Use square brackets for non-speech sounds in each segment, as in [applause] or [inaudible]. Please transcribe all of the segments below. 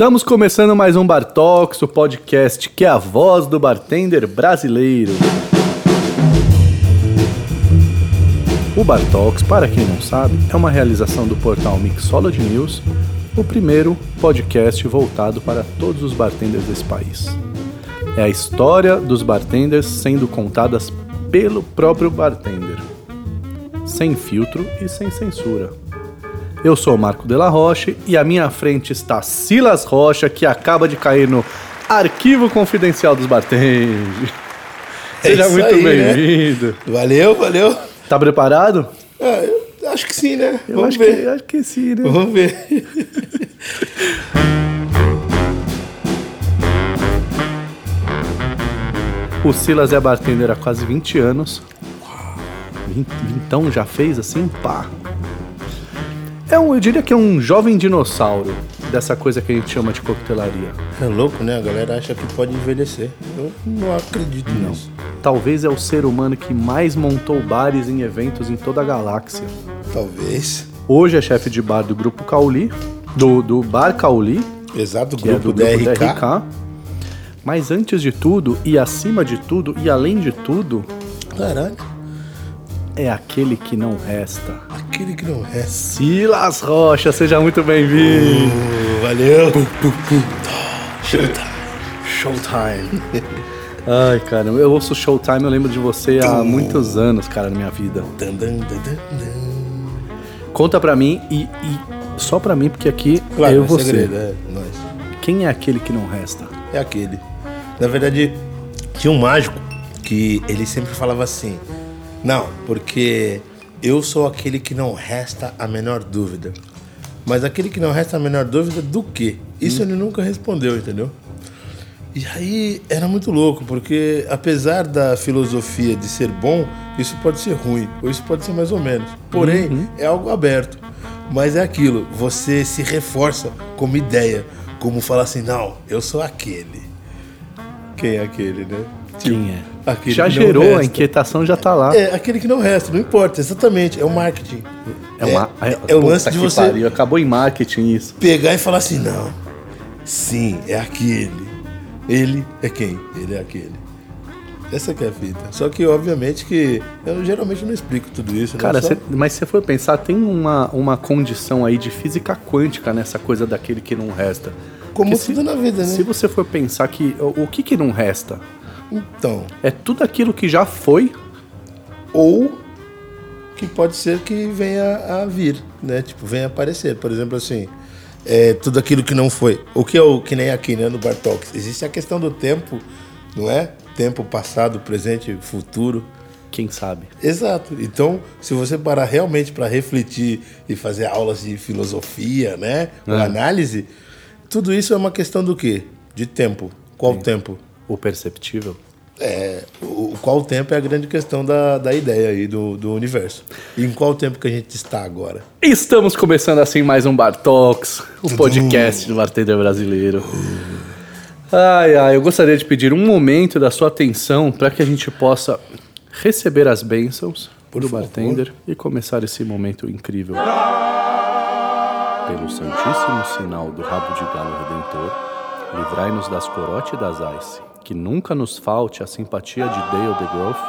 Estamos começando mais um Bar Talks, o podcast que é a voz do bartender brasileiro. O Bar Talks, para quem não sabe, é uma realização do portal Mixology News, o primeiro podcast voltado para todos os bartenders desse país. É a história dos bartenders sendo contadas pelo próprio bartender, sem filtro e sem censura. Eu sou o Marco Della Roche e à minha frente está Silas Rocha, que acaba de cair no Arquivo Confidencial dos Bartenders. É Seja muito né? bem-vindo. Valeu, valeu. Tá preparado? Ah, eu acho que sim, né? Eu Vamos acho ver. que, acho que sim, né? Vamos ver. [laughs] O Silas é bartender há quase 20 anos. Então já fez assim, pá. É um, eu diria que é um jovem dinossauro dessa coisa que a gente chama de coquetelaria. É louco, né? A galera acha que pode envelhecer. Eu não acredito nisso. Talvez é o ser humano que mais montou bares em eventos em toda a galáxia. Talvez. Hoje é chefe de bar do Grupo Cauli, do, do Bar Cauli, Exato, é grupo, do grupo DRK. DRK. Mas antes de tudo, e acima de tudo, e além de tudo, Caralho. É aquele que não resta. Aquele que não resta. Silas Rocha, seja muito bem-vindo. Uh, valeu. Showtime. Showtime. Ai, cara, eu ouço Showtime, eu lembro de você há muitos anos, cara, na minha vida. Conta pra mim e, e só pra mim, porque aqui Claro, eu é você. segredo, é nós. Quem é aquele que não resta? É aquele. Na verdade, tinha um mágico que ele sempre falava assim: Não, porque eu sou aquele que não resta a menor dúvida. Mas aquele que não resta a menor dúvida do quê? Isso ele nunca respondeu, entendeu? E aí era muito louco, porque apesar da filosofia de ser bom, isso pode ser ruim, ou isso pode ser mais ou menos. Porém, é algo aberto. Mas é aquilo, você se reforça como ideia, como falar assim, não, eu sou aquele. Quem é aquele, né? Quem é? Aquele já gerou, a inquietação já tá lá. É, aquele que não resta, não importa, exatamente, é o marketing. É, uma, é, é o Puta lance de você pariu, acabou em marketing isso. pegar e falar assim, não, sim, é aquele. Ele é quem? Ele é aquele. Essa que é a fita. Só que, obviamente, que eu geralmente não explico tudo isso. né? Cara, cê- mas se você for pensar, tem uma, uma condição aí de física quântica nessa coisa daquele que não resta. Como Porque tudo na vida, né? Se você for pensar que o, o que que não resta? Então, É tudo aquilo que já foi, ou que pode ser que venha a vir, né? Tipo, venha a aparecer. Por exemplo, assim, é, tudo aquilo que não foi. O que é o que nem aqui, né, no Bartalks? Existe a questão do tempo, não é? Tempo passado, presente, futuro. quem sabe? Exato. Então, se você parar realmente para refletir e fazer aulas de filosofia, né, ou É. análise, tudo isso é uma questão do quê? De tempo. Qual tempo? O perceptível. É, o, qual tempo é a grande questão da, da ideia aí do, do universo. E em qual tempo que a gente está agora? Estamos começando assim mais um Bar Talks, o podcast do bartender brasileiro. Ai, ai, eu gostaria de pedir um momento da sua atenção para que a gente possa receber as bênçãos Por do favor. bartender e começar esse momento incrível. Pelo santíssimo sinal do rabo de galo redentor, livrai-nos das corote e das ice, que nunca nos falte a simpatia de Dale DeGroff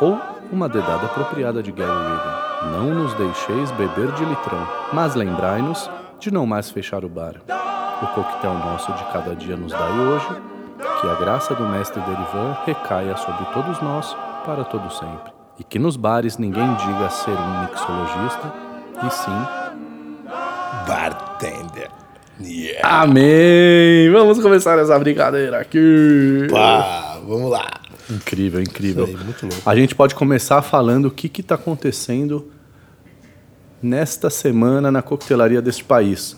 ou uma dedada apropriada de Gary Regan. Não nos deixeis beber de litrão, mas lembrai-nos de não mais fechar o bar. O coquetel nosso de cada dia nos dai hoje, que a graça do mestre Derivan recaia sobre todos nós para todo sempre. E que nos bares ninguém diga ser um mixologista, e sim Bartender. Yeah. Amém! Vamos começar essa brincadeira aqui. Pá, vamos lá. Incrível, incrível. Aí, muito louco. A gente pode começar falando o que está acontecendo nesta semana na coquetelaria deste país.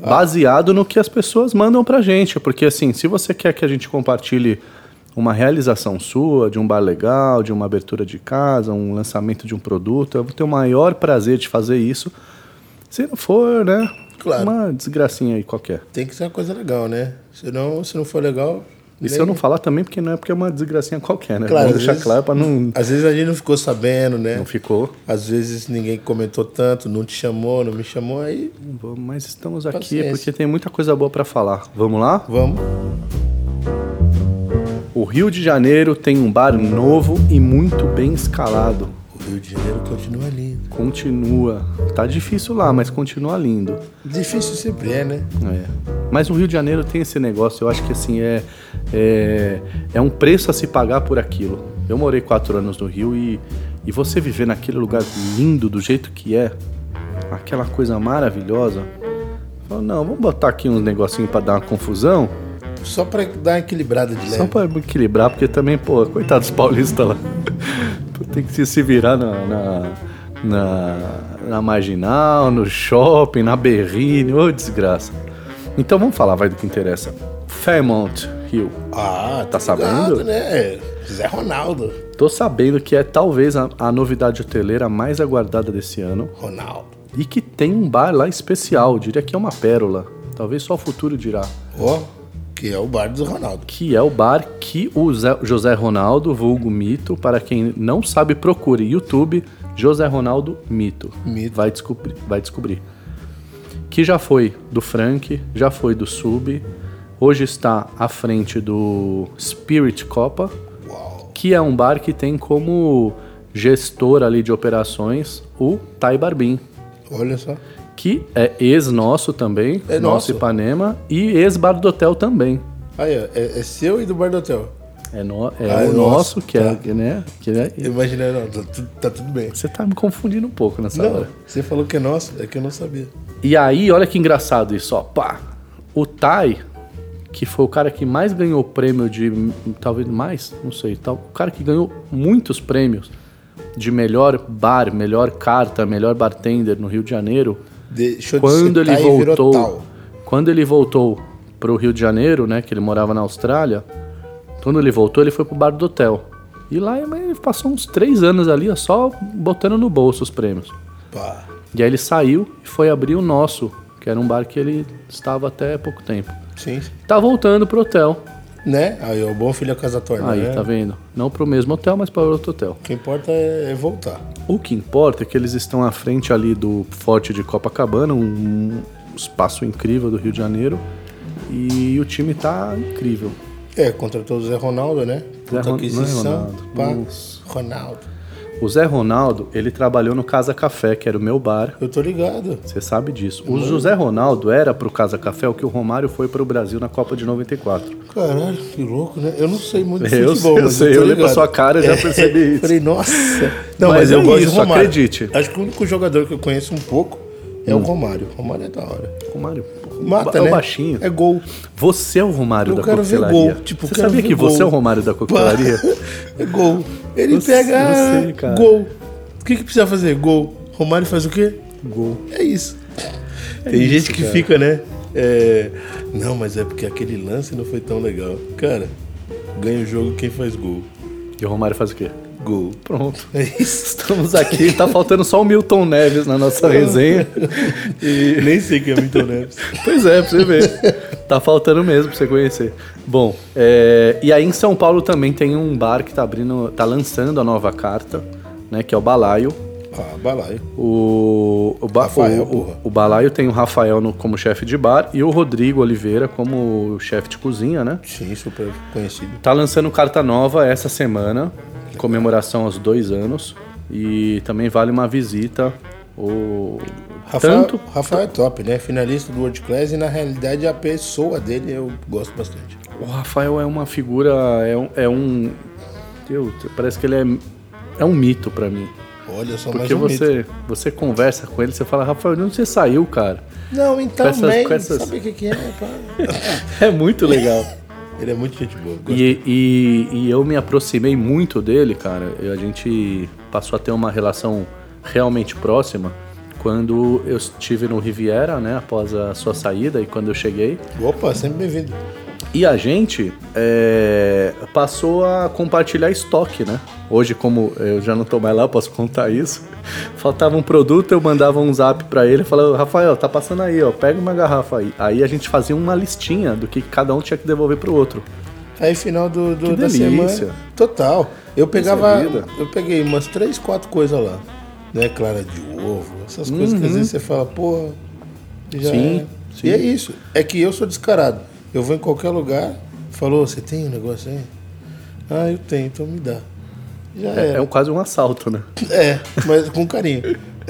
Baseado no que as pessoas mandam pra gente. Porque, assim, se você quer que a gente compartilhe uma realização sua, de um bar legal, de uma abertura de casa, um lançamento de um produto, eu vou ter o maior prazer de fazer isso. Se não for, né? Claro. Uma desgracinha aí qualquer. Tem que ser uma coisa legal, né? Senão, se não for legal, E se eu não falar também, porque não é porque é uma desgracinha qualquer, né? Claro, Vamos deixar vezes- claro pra não. Às vezes a gente não ficou sabendo, né? Não ficou. Às vezes ninguém comentou tanto, não te chamou, não me chamou, aí Vamos, Mas estamos aqui Paciência. porque tem muita coisa boa pra falar. Vamos lá? vamos. O Rio de Janeiro tem um bar novo e muito bem escalado. Rio de Janeiro continua lindo. Continua. Tá difícil lá, mas continua lindo. Difícil sempre é, né? É. Mas o Rio de Janeiro tem esse negócio, eu acho que assim, é, é, é um preço a se pagar por aquilo. Eu morei quatro anos no Rio e, e você viver naquele lugar lindo do jeito que é, aquela coisa maravilhosa. Fala, não, vamos botar aqui uns negocinhos pra dar uma confusão, Só pra dar uma equilibrada de leve. só pra equilibrar, porque também, pô, coitados dos paulistas lá. Tem que se- virar na, na, na, na Marginal, no shopping, na Berrine, ô desgraça. Então vamos falar, vai do que interessa. Fairmont Hill. Ah, Tá ligado, sabendo? né? Zé Ronaldo. Tô sabendo que é talvez a, a novidade hoteleira mais aguardada desse ano Ronaldo. e que tem um bar lá especial, diria que é uma pérola. Talvez só o futuro dirá. Ó, que é o bar do Ronaldo. que é o bar que o José Ronaldo, vulgo Mito, para quem não sabe, procure YouTube José Ronaldo Mito. Mito. Vai descobrir, vai descobrir. Que já foi do Frank, já foi do Sub, hoje está à frente do Spirit Copa, Uau. que é um bar que tem como gestor ali de operações o Tai Barbim, Olha só. Que é ex-nosso também, É nosso nosso. Ipanema, e ex-bar do hotel também. Aí, ó, é, é seu e do bar do hotel. É, no, é Ah, é o nosso, nosso, que é, tá. né? Que é Imagina, não, tá, tudo- tá tudo bem. você tá me confundindo um pouco nessa Não, hora. você falou que é nosso, é que eu não sabia. E aí, olha que engraçado isso, ó. Pá, o Tai, que foi o cara que mais ganhou prêmio de. Talvez mais, não sei. Tal, o cara que ganhou muitos prêmios de melhor bar, melhor carta, melhor bartender no Rio de Janeiro. Deixou quando de ele voltou. Quando ele voltou pro Rio de Janeiro, né? Que ele morava na Austrália. Quando ele voltou, ele foi pro bar do hotel. E lá ele passou uns três anos ali, ó, só botando no bolso os prêmios. Pá. E aí ele saiu e foi abrir o nosso, que era um bar que ele estava até pouco tempo. Sim. Tá voltando pro hotel. Né? Aí, ó, bom filho a casa torna, Aí, né? tá vendo? Não pro mesmo hotel, mas para outro hotel. O que importa é, é voltar. O que importa é que eles estão à frente ali do Forte de Copacabana, um espaço incrível do Rio de Janeiro. E o time tá incrível. É, contratou o Zé Ronaldo, né? Zé Puta Ron- aquisição. não é Ronaldo. Pá. Ronaldo. O Zé Ronaldo, ele trabalhou no Casa Café, que era o meu bar. Eu tô ligado. Você sabe disso. O José Ronaldo era pro Casa Café o que o Romário foi pro Brasil na Copa de 94. Caralho, que louco, né? Eu não sei muito de [laughs] Eu futebol, eu mas sei, tô eu olhei pra sua cara e já percebi [laughs] isso. Falei, nossa. Não, Mas mas, eu é gosto isso, Romário. acredite. Acho que o único jogador que eu conheço um pouco é Hum. o Romário. O Romário é da hora. Romário, Mata, é né? o baixinho. É gol. Você é o Romário Eu da quero ver coquetelaria. gol. Tipo, você quero sabia ver que você gol. é o Romário da coquetelaria? [laughs] É gol. Ele Você- pega você, cara. gol. O que, que precisa fazer? Gol. Romário faz o quê? Gol. É isso. Tem isso, gente que cara. fica, né? é, Não, mas é porque aquele lance não foi tão legal. Cara, ganha o jogo quem faz gol. E o Romário faz o quê? Gol. Pronto. É isso. Estamos aqui, tá faltando só o Milton Neves na nossa resenha. E [laughs] Nem sei quem é Milton Neves. Pois é, pra você ver. Tá faltando mesmo pra você conhecer. Bom, é, e aí em São Paulo também tem um bar que tá abrindo, tá lançando a nova carta, né? Que é o Balaio. Ah, balaio. O, o, ba- Rafael, o, o Balaio tem o Rafael no- como chefe de bar e o Rodrigo Oliveira como chefe de cozinha, né? Sim, super conhecido. Tá lançando carta nova essa semana, em comemoração aos dois anos. E também vale uma visita. O... Rafael, Tanto Rafael é top, né? Finalista do World Class e na realidade a pessoa dele eu gosto bastante. O Rafael é uma figura, é um, é um Deus, parece que ele é, é um mito pra mim. Olha só Porque mais um mito. você, você conversa com ele, você fala, Rafael, de onde você saiu, cara? Não, então, com essas- man, com essas- sabe o que, que é? [laughs] É muito legal. Ele é muito gente boa. E, e, e eu me aproximei muito dele, cara. A gente passou a ter uma relação realmente próxima quando eu estive no Riviera, né? Após a sua saída e quando eu cheguei. Opa, sempre bem-vindo. E a gente é, passou a compartilhar estoque, né? Hoje, como eu já não tô mais lá, eu posso contar isso. Faltava um produto, eu mandava um zap pra ele, falava, Rafael, tá passando aí, ó, pega uma garrafa aí. Aí a gente fazia uma listinha do que cada um tinha que devolver pro outro. Aí final do, do- Que da semana. Total. Eu pegava. é vida. eu peguei umas três, quatro coisas lá. Né? Clara de ovo, essas coisas que às vezes você fala, porra, já Uhum. Sim, é. sim. E é isso. É que eu sou descarado. Eu vou em qualquer lugar, falou, você tem um negócio aí? Ah, eu tenho, então me dá. Já É, é um- quase um assalto, né? É, mas com carinho. [laughs]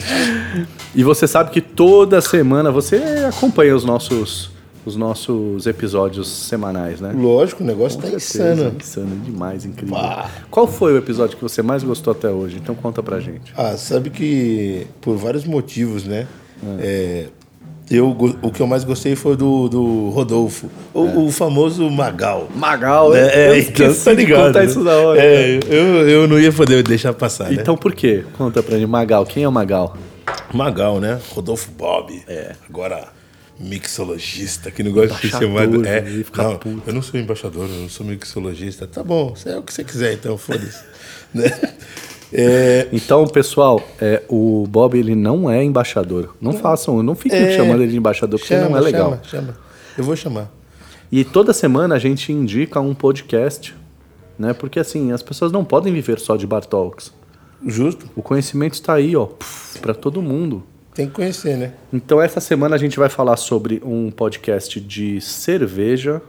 E você sabe que toda semana você acompanha os nossos, os nossos episódios semanais, né? Lógico, o negócio Com tá certeza, insano. Insano demais, incrível. Pá. Qual foi o episódio que você mais gostou até hoje? Então conta pra gente. Ah, sabe que por vários motivos, né? É, eu, o que eu mais gostei foi do, do Rodolfo, o, o famoso Magal. Magal, É, eu é, [laughs] esqueci tá de ligado, contar né? isso da hora. É, eu, eu não ia poder deixar passar, né? Então por quê? Conta pra gente. Magal, quem é o Magal? Magal, né? Rodolfo Bob. É. Agora, mixologista, que não gosta de ser né? É, não, puto. eu não sou embaixador, eu não sou mixologista. Tá bom, você é o que você quiser, então, foda-se. [laughs] né? É, Então, pessoal, é, o Bob ele não é embaixador. Não façam, não fiquem É. chamando ele de embaixador, porque chama, não é legal. Chama, chama. Eu vou chamar. E toda semana a gente indica um podcast, né? Porque assim, as pessoas não podem viver só de Bar Talks. Justo. O conhecimento está aí, ó, para todo mundo. Tem que conhecer, né? Então, essa semana a gente vai falar sobre um podcast de cerveja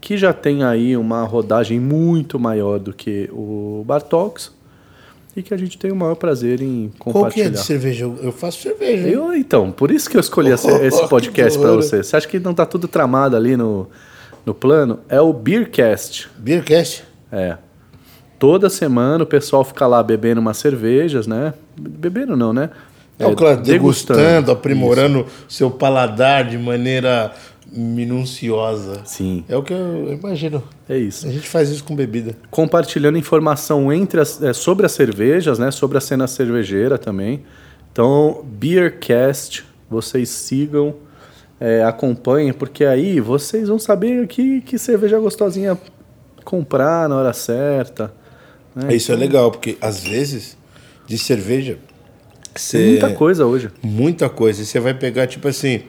que já tem aí uma rodagem muito maior do que o Bar Talks e que a gente tem o maior prazer em Qual que é compartilhar. de cerveja? Eu, faço cerveja. hein? Eu, então, por isso que eu escolhi [laughs] esse, esse podcast para você. Você acha que não tá tudo tramado ali no, no plano? É o Beercast. Beercast. É. Toda semana o pessoal fica lá bebendo umas cervejas, né? Bebendo não, né? É, claro, degustando, aprimorando seu paladar de maneira minuciosa. Sim, É o que eu imagino. é isso. A gente faz isso com bebida. Compartilhando informação entre as, é, sobre as cervejas, né? Sobre a cena cervejeira também. Então, Beercast, vocês sigam, é, acompanhem, porque aí vocês vão saber que, que cerveja gostosinha comprar na hora certa. Né? Isso é legal, porque às vezes, de cerveja, você. muita coisa hoje. Muita coisa. E você vai pegar, tipo assim,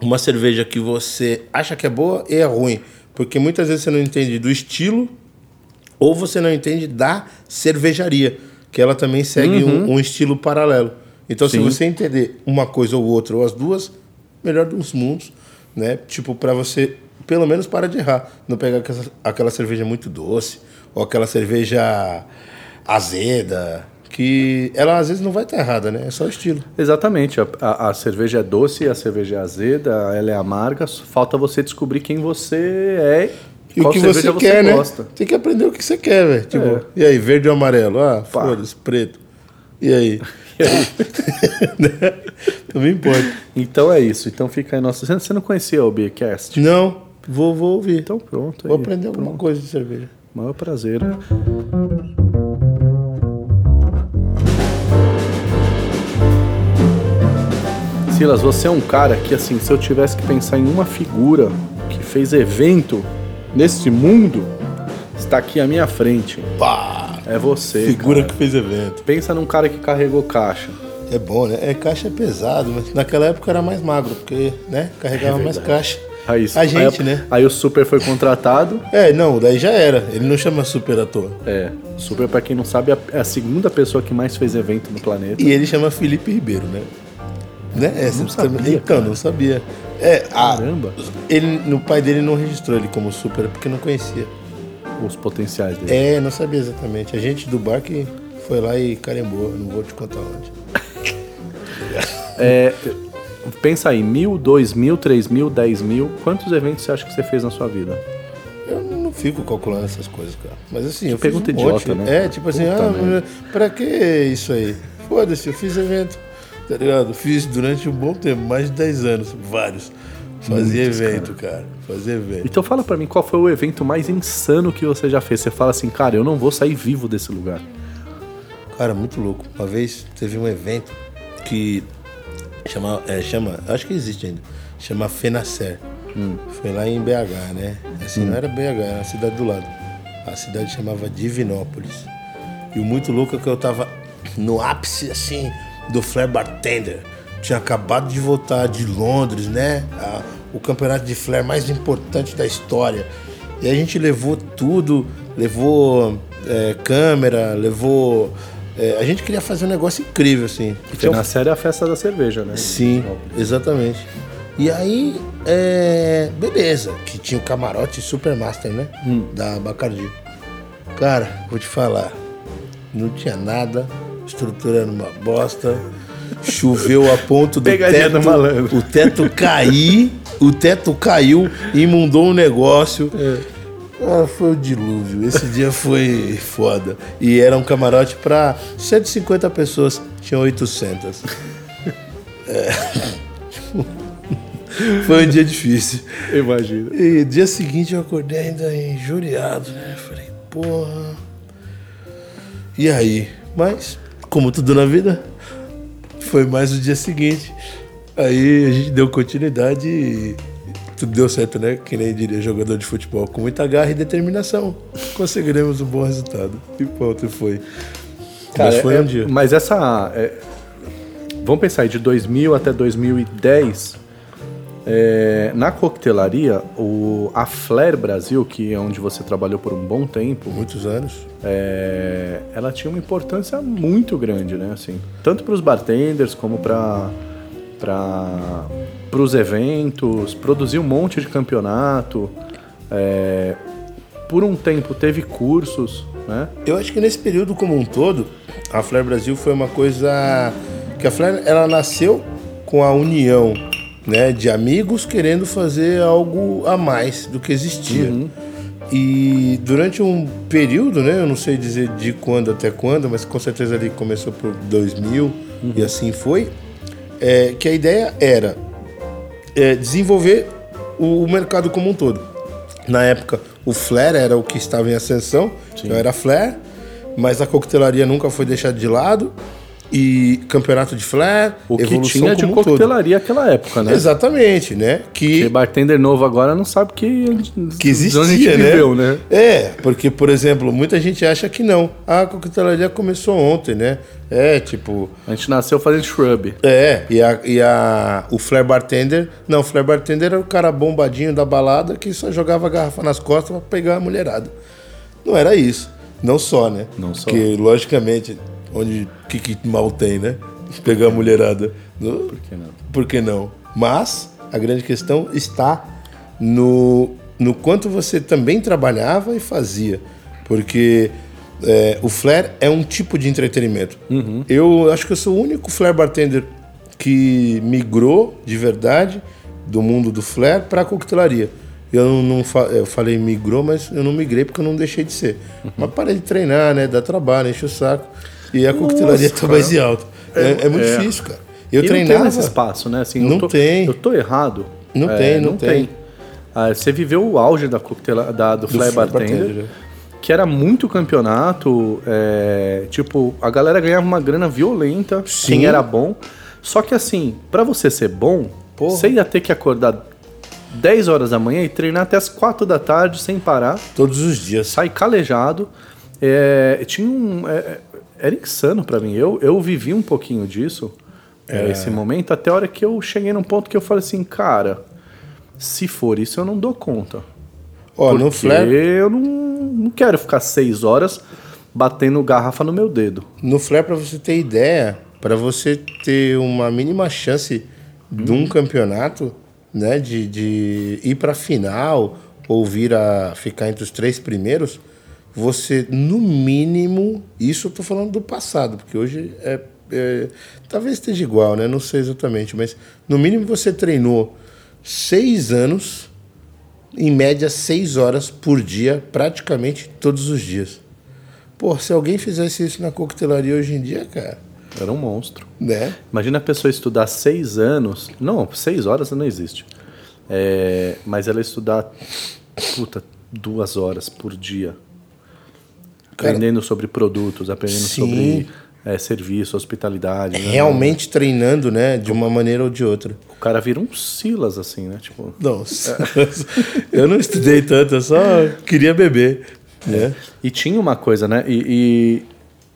uma cerveja que você acha que é boa e é ruim. Porque muitas vezes você não entende do estilo ou você não entende da cervejaria, que ela também segue um, um estilo paralelo. Então, Sim. se você entender uma coisa ou outra, ou as duas, melhor dos mundos, né? Tipo, para você, pelo menos, para de errar. Não pegar aquela cerveja muito doce, ou aquela cerveja azeda, que ela às vezes não vai estar errada, né? É só o estilo. Exatamente. A, a- a cerveja é doce, a cerveja é azeda, ela é amarga. Falta você descobrir quem você é E o qual que cerveja você quer, né? gosta. Tem que aprender o que você quer, velho. Tipo, É. e aí, verde ou amarelo? Ah, foda-se, preto. E aí? [laughs] [laughs] não me importa. Então é isso. Então fica aí nosso. Você você não conhecia o Beercast? Não, vou, vou ouvir. Então pronto. vou aí. aprender alguma Pronto. coisa de cerveja. Maior prazer. Silas, você é um cara que, assim, se eu tivesse que pensar em uma figura que fez evento nesse mundo, está aqui à minha frente. Pá! É você. Figura cara. que fez evento. Pensa num cara que carregou caixa. É bom, né? É, caixa é pesado, mas naquela época era mais magro, porque, né? Carregava mais caixa. Aí, A gente, aí, né? Aí o Super foi contratado. É, não, daí já era. Ele não chama super à toa. É, Super, pra quem não sabe, é a segunda pessoa que mais fez evento no planeta. E ele chama Felipe Ribeiro, né? Né? É, você sabia, também- cara. não sabia. É, a, Caramba. ele, no pai dele não registrou ele como super porque não conhecia. Os potenciais dele. É, não sabia exatamente. A gente do bar que foi lá e carimbou, não vou te contar onde. [laughs] É, pensa aí, mil, dois mil, três mil, dez mil. Quantos eventos você acha que você fez na sua vida? Eu não fico calculando essas coisas, cara. Mas assim, eu pergunta fiz um idiota, monte. né? É, tipo assim, Puta ah, merda. pra que isso aí? Foda-se, eu fiz evento, tá ligado? Fiz durante um bom tempo, mais de 10 anos, vários. Fazia Muitos, evento, cara. Fazia evento. Então fala pra mim, qual foi o evento mais insano que você já fez? Você fala assim, cara, eu não vou sair vivo desse lugar. Cara, muito louco. Uma vez teve um evento que chama, é, chama acho que existe ainda, chama Fenacer. Foi lá em BH, né? Assim, não era BH, era a cidade do lado. A cidade chamava Divinópolis. E o muito louco é que eu tava no ápice, assim, do Flair Bartender. Tinha acabado de voltar de Londres, né? A- o campeonato de Flair mais importante da história. E a gente levou tudo, levou é, câmera, levou. é, a gente queria fazer um negócio incrível, assim. Que na série é a festa da cerveja, né? Sim, exatamente. E aí, é, beleza, que tinha o camarote Supermaster, né? Da Bacardi. Cara, vou te falar, não tinha nada, estrutura era uma bosta, choveu a ponto do Pegadinha teto, malandro. o teto cair, o teto caiu, imundou um negócio. Ah, foi o dilúvio. Esse dia foi foda. E era um camarote para 150 pessoas, tinha 800. É. [laughs] Foi um dia difícil. Imagina. E dia seguinte eu acordei ainda injuriado, né? Falei, porra. E aí? Mas, como tudo na vida, foi mais o dia seguinte. Aí a gente deu continuidade e tudo deu certo, né? Que nem diria jogador de futebol. Com muita garra e determinação, conseguiremos um bom resultado. E pronto, foi. Mas foi é- um dia. Mas essa. é, vamos pensar aí, de 2000 até 2010, é, na coquetelaria, o, a Flair Brasil, que é onde você trabalhou por um bom tempo, Muitos anos. é, ela tinha uma importância muito grande, né? Assim, tanto para os bartenders como para para os eventos, produzir um monte de campeonato. é, por um tempo teve cursos, né? Eu acho que nesse período como um todo, a Flair Brasil foi uma coisa que a Flair ela nasceu com a união, né, de amigos querendo fazer algo a mais do que existia. E durante um período, né, eu não sei dizer de quando até quando, mas com certeza ali começou por 2000 e assim foi, é, que a ideia era é, desenvolver o, o mercado como um todo. Na época, o Flair era o que estava em ascensão, então era Flair, mas a coquetelaria nunca foi deixada de lado. E campeonato de Flair, O que tinha de todo. coquetelaria naquela época, né? Exatamente, né? Porque Que, bartender novo agora não sabe que, que existia, de onde a gente né? viveu, né? É, porque, por exemplo, muita gente acha que não. A coquetelaria começou ontem, né? É, tipo, A gente nasceu fazendo shrub. É, e, a, e a, o Flair Bartender. Não, o Flair Bartender era o cara bombadinho da balada que só jogava a garrafa nas costas pra pegar a mulherada. Não era isso. Não só, né? Não só. Porque, logicamente, onde. O que, que mal tem, né? Pegar a mulherada. No- Por que não? por que não? Mas a grande questão está no, no quanto você também trabalhava e fazia. Porque é, o Flair é um tipo de entretenimento. Eu acho que eu sou o único Flair bartender que migrou de verdade do mundo do Flair para a coquetelaria. Eu não, não fa- eu falei migrou, mas eu não migrei porque eu não deixei de ser. Mas parei de treinar, né? Dá trabalho, enche o saco. E a coquetelaria tá mais em alta. É, é muito é. difícil, cara. Eu e treinava. não tem esse espaço, né? Assim, Não eu tô, tem. Eu tô errado. Não tem, não tem. Ah, você viveu o auge da coquetela, da, do, Fly Fly Bartender, Bartender, que era muito campeonato. é, tipo, a galera ganhava uma grana violenta, Sim. quem era bom. Só que assim, pra você ser bom, Porra. você ia ter que acordar 10 horas da manhã e treinar até as 4 da tarde sem parar. Todos os dias. sai calejado. É, tinha um. é, era insano pra mim. Eu, eu vivi um pouquinho disso, é, esse momento, até a hora que eu cheguei num ponto que eu falei assim, cara, se for isso, eu não dou conta. Ó, no Porque Flair, eu não, não quero ficar seis horas batendo garrafa no meu dedo. no Flair, pra você ter ideia, pra você ter uma mínima chance de um campeonato, né, de, de ir pra final ou vir a ficar entre os três primeiros, você, no mínimo, isso eu tô falando do passado, porque hoje é, é- talvez esteja igual, né? Não sei exatamente, mas no mínimo você treinou seis anos, em média seis horas por dia, praticamente todos os dias. Pô, se alguém fizesse isso na coquetelaria hoje em dia, cara, Era um monstro. né? Imagina a pessoa estudar seis anos. Não, seis horas não existe. É, mas ela estudar, puta, duas horas por dia. Cara, aprendendo sobre produtos, aprendendo Sim. sobre é, serviço, hospitalidade. né? Realmente treinando, né? De uma maneira ou de outra. O cara vira um Silas, assim, né? Tipo, Nossa. [laughs] eu não estudei tanto, eu só queria beber. Né? E tinha uma coisa, né? E, e-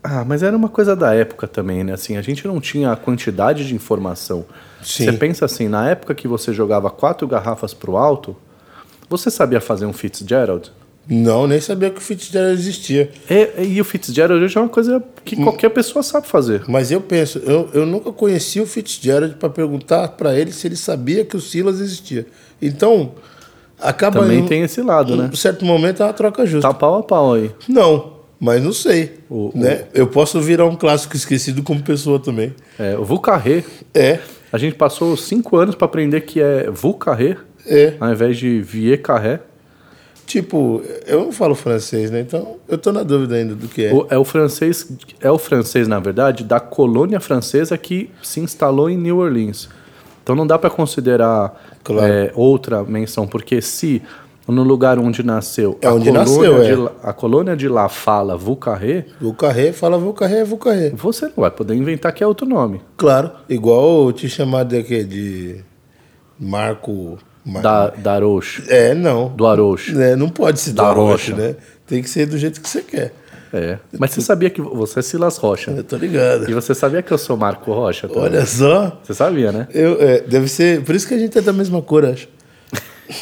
Ah, mas era uma coisa da época também, né? Assim, a gente não tinha a quantidade de informação. Sim. Você pensa assim, na época que você jogava quatro garrafas pro alto, Você sabia fazer um Fitzgerald? Não, nem sabia que o Fitzgerald existia. É, e o Fitzgerald hoje é uma coisa que qualquer pessoa sabe fazer. Mas eu penso, eu, eu nunca conheci o Fitzgerald para perguntar para ele se ele sabia que o Silas existia. Então, acaba Também em tem esse lado, né? um certo momento é uma troca justa. Tá pau a pau aí. Não, mas não sei. O- né? Eu posso virar um clássico esquecido como pessoa também. É, o Vucarré, É, a gente passou cinco anos para aprender que é Vucarré, é. ao invés de Vier Carré. Tipo, eu não falo francês, né? Então eu tô na dúvida ainda do que é. O- É o francês, é o francês, na verdade, da colônia francesa que se instalou em New Orleans. Então não dá para considerar Claro. é, outra menção, porque se no lugar onde nasceu, É a, onde colônia nasceu, de é. a colônia de lá fala Vucarré, Vucarré, fala Vucarré, Vucarré. você não vai poder inventar que é outro nome. Claro, igual eu te chamar de? De Marco... Mar... Da, da Arouche, É, não. do Arouche. É, não pode se Da dar rocha, Rocha. né? Tem que ser do jeito que você quer. É. Mas você sabia que você é Silas Rocha. Eu tô ligado. E você sabia que eu sou Marco Rocha? também? Olha só. Você sabia, né? Eu, é, deve ser. Por isso que a gente é da mesma cor, acho. [laughs]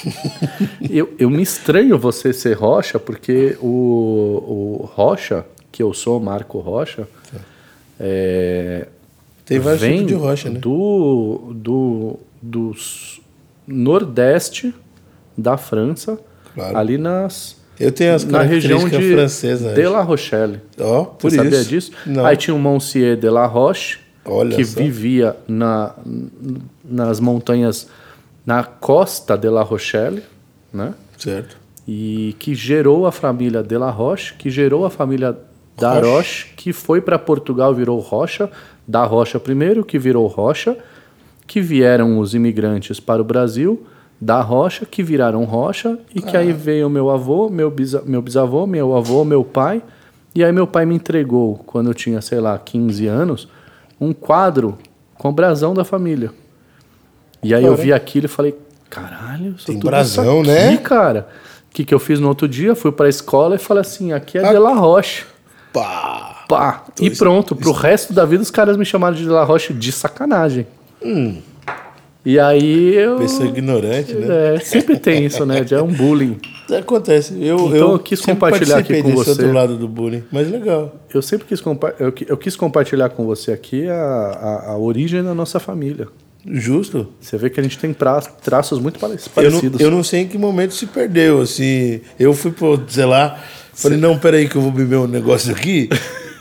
Eu, eu me estranho você ser Rocha, porque o, o Rocha, que eu sou Marco Rocha, é, Tem vários tipos de rocha, né? do, do, do s- nordeste da França, Claro. ali nas, Eu tenho as na região de francesas. de. La Rochelle. Ó, por Você isso. sabia disso? Não. Aí tinha o Monsieur de la Roche, Olha que só. vivia na, nas montanhas, na costa de La Rochelle, né? Certo. E que gerou a família de la Roche, que gerou a família da Roche. Roche, que foi para Portugal, virou Rocha, da Rocha primeiro, que virou Rocha, que vieram os imigrantes para o Brasil, da Rocha, que viraram Rocha, e que aí veio meu avô, meu, bisa, meu bisavô, meu avô, meu pai, e aí meu pai me entregou, quando eu tinha, sei lá, 15 anos, um quadro com o brasão da família. E aí eu vi aquilo e falei, caralho, sou Tem tudo brasão, isso aqui, né? cara. O que, que eu fiz no outro dia? Fui pra escola e falei assim, aqui é Ah. de La Roche. Pá! Pá. E isso- pronto, pro resto da vida os caras me chamaram de La Roche de sacanagem. Hum. E aí eu... Pessoa ignorante, né? É, sempre tem isso, né? Já é um bullying. Acontece. Eu, Então eu, eu quis compartilhar aqui com desse você. outro lado do bullying. Mas legal. Eu sempre quis, compa eu, eu quis compartilhar com você aqui a, a, a origem da nossa família. Justo. Você vê que a gente tem tra traços muito pare- Eu não, parecidos. eu não sei em que momento se perdeu, assim. Eu fui pro, sei lá, falei, não, peraí que eu vou beber um negócio aqui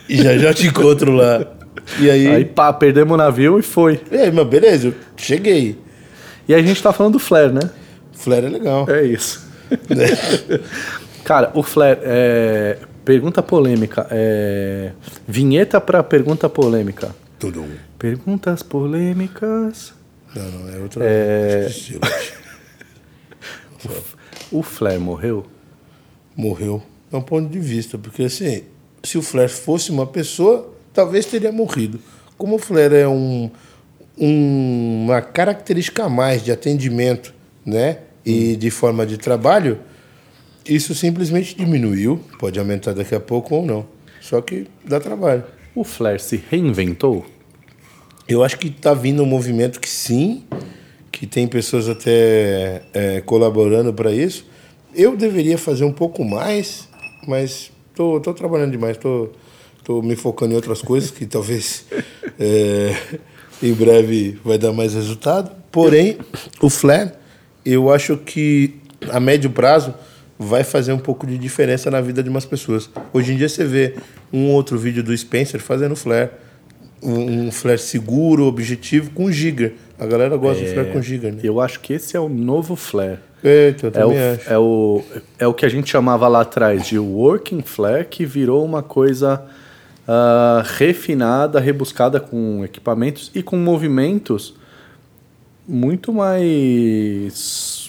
e já já te encontro lá. E aí, Aí pá, perdemos o navio e foi. e aí, mas beleza, eu cheguei. E aí a gente tá falando do Flair, né? Flare é legal. É isso. [laughs] Cara, o Flair, é, pergunta polêmica. É, vinheta pra pergunta polêmica. Tudo um. Perguntas polêmicas. Não, não, é outro, É. estilo. [laughs] O Flair morreu? Morreu. É um ponto de vista, porque assim, se o Flair fosse uma pessoa, talvez teria morrido. Como o Flair é um, um- uma característica a mais de atendimento, né? E de forma de trabalho, isso simplesmente diminuiu. Pode aumentar daqui a pouco ou não. Só que dá trabalho. O Flair se reinventou? Eu acho que está vindo um movimento que sim, que tem pessoas até é, colaborando para isso. Eu deveria fazer um pouco mais, mas tô, tô trabalhando demais, tô, tô me focando em outras coisas que talvez é, em breve vai dar mais resultado. Porém, o Flair, eu acho que a médio prazo vai fazer um pouco de diferença na vida de umas pessoas. Hoje em dia você vê um outro vídeo do Spencer fazendo Flair um, um flare seguro, objetivo, com giga. A galera gosta de flare com giga, né? Eu acho que esse é o novo Flair. Eita, É o, é, o, é o que a gente chamava lá atrás de working flare, que virou uma coisa ah, refinada, rebuscada com equipamentos e com movimentos muito mais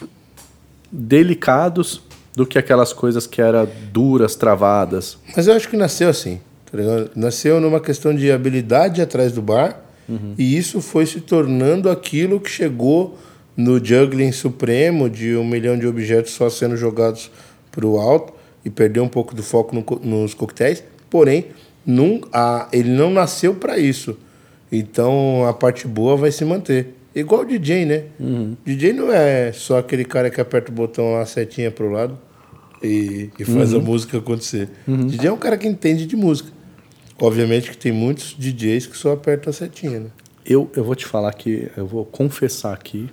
delicados do que aquelas coisas que eram duras, travadas. Mas eu acho que nasceu assim. tá? Nasceu numa questão de habilidade atrás do bar. E isso foi se tornando aquilo que chegou no juggling supremo de um milhão de objetos só sendo jogados para o alto e perdeu um pouco do foco no nos coquetéis. Porém, num, a, ele não nasceu para isso. Então a parte boa vai se manter. Igual o DJ, né? DJ não é só aquele cara que aperta o botão lá, a setinha pro lado e, e faz a música acontecer. DJ é um cara que entende de música. Obviamente que tem muitos DJs que só apertam a setinha, né? Eu, eu vou te falar que, eu vou confessar aqui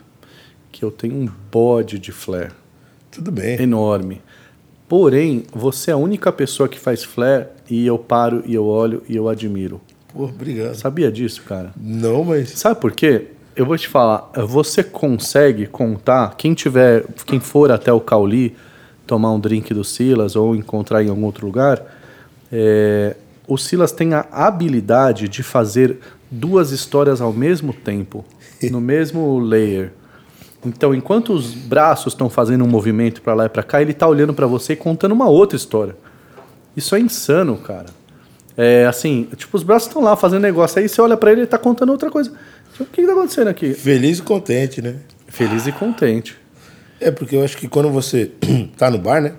que eu tenho um bode de flare Tudo bem. enorme. Porém, você é a única pessoa que faz flare e eu paro e eu olho e eu admiro. Pô, obrigado. Sabia disso, cara? Não, mas. Sabe por quê? Eu vou te falar, você consegue contar, quem tiver, quem for até o Cauli tomar um drink do Silas ou encontrar em algum outro lugar, é, o Silas tem a habilidade de fazer duas histórias ao mesmo tempo, no [laughs] mesmo layer. Então, enquanto os braços estão fazendo um movimento para lá e para cá, ele tá olhando para você e contando uma outra história. Isso é insano, cara. É assim, tipo, os braços estão lá fazendo negócio, aí você olha para ele e ele tá contando outra coisa. Tipo, O que, que tá acontecendo aqui? Feliz e contente, né? Feliz e contente. É, porque eu acho que quando você [clears throat] tá no bar, né?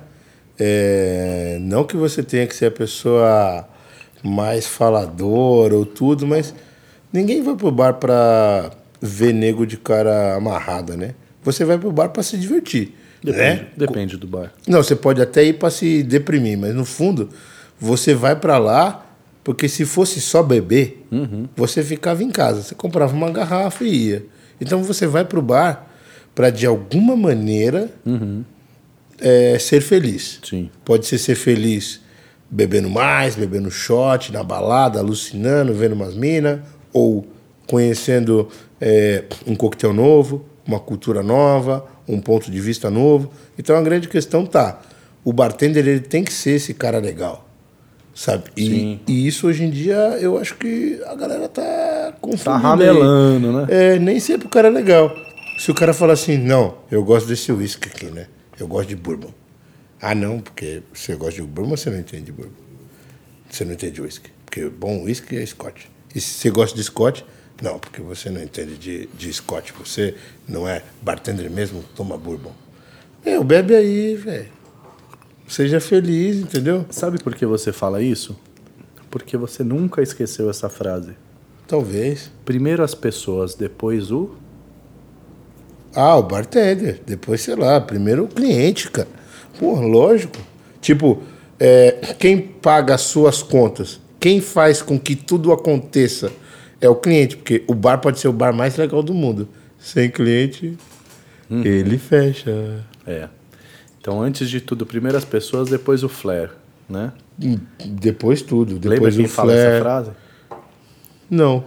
é, não que você tenha que ser a pessoa mais faladora ou tudo, mas ninguém vai pro bar pra ver nego de cara amarrada, né? Você vai pro bar pra se divertir. Depende, né? depende do bar. Não, você pode até ir pra se deprimir, mas no fundo, você vai pra lá porque se fosse só beber, você ficava em casa. Você comprava uma garrafa e ia. Então você vai pro bar pra de alguma maneira é, ser feliz. Sim. Pode ser ser feliz bebendo mais, bebendo shot, na balada, alucinando, vendo umas minas, ou conhecendo é, um coquetel novo, uma cultura nova, um ponto de vista novo. Então a grande questão tá, o bartender ele tem que ser esse cara legal, sabe? E, e isso hoje em dia eu acho que a galera tá confundindo. Tá aí. ramelando, né? É, nem sempre o cara é legal. Se o cara fala assim, não, eu gosto desse uísque aqui, né? Eu gosto de bourbon. Ah, não, porque você gosta de bourbon, você não entende de bourbon. Você não entende de uísque. Porque bom uísque é Scott. E se você gosta de Scott, não, porque você não entende de, de Scott. Você não é bartender mesmo, toma bourbon. Meu, bebe aí, velho. Seja feliz, entendeu? Sabe por que você fala isso? Porque você nunca esqueceu essa frase. Talvez. Primeiro as pessoas, depois o. Ah, o bartender. Depois, sei lá, primeiro o cliente, cara. Pô, lógico. Tipo, é, quem paga as suas contas, quem faz com que tudo aconteça é o cliente, porque o bar pode ser o bar mais legal do mundo. Sem cliente, ele fecha. É. Então, antes de tudo, primeiro as pessoas, depois o flare, né? Hum, Depois tudo. Lembra Depois quem o fala essa flare. frase? Não.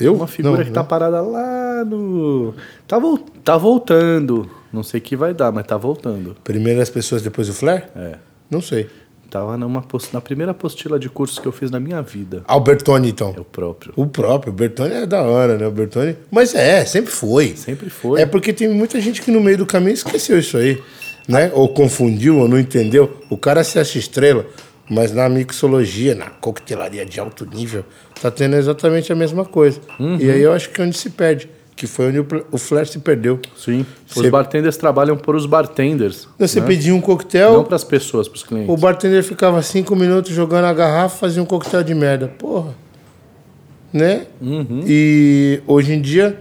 Eu? Uma figura Não, que tá né? parada lá no. Tá, vol- tá voltando. Não sei o que vai dar, mas tá voltando. Primeiro as pessoas, depois o flare? É. Não sei. Tava numa post... na primeira apostila de cursos que eu fiz na minha vida. Albertoni, então. É o próprio. O próprio, o Bertone é da hora, né? O Bertone. Mas é, sempre foi. Sempre foi. É porque tem muita gente que no meio do caminho esqueceu isso aí, né? Ou confundiu, ou não entendeu. O cara se acha estrela, mas na mixologia, na coquetelaria de alto nível, tá tendo exatamente a mesma coisa. Uhum. E aí eu acho que é onde se perde, que foi onde o, Flair se perdeu. Sim. Os Você- bartenders trabalham por os bartenders. Você né? pedia um Não coquetel, para as pessoas, para os clientes. o bartender ficava cinco minutos jogando a garrafa, fazia um coquetel de merda. Porra. Né? Uhum. E hoje em dia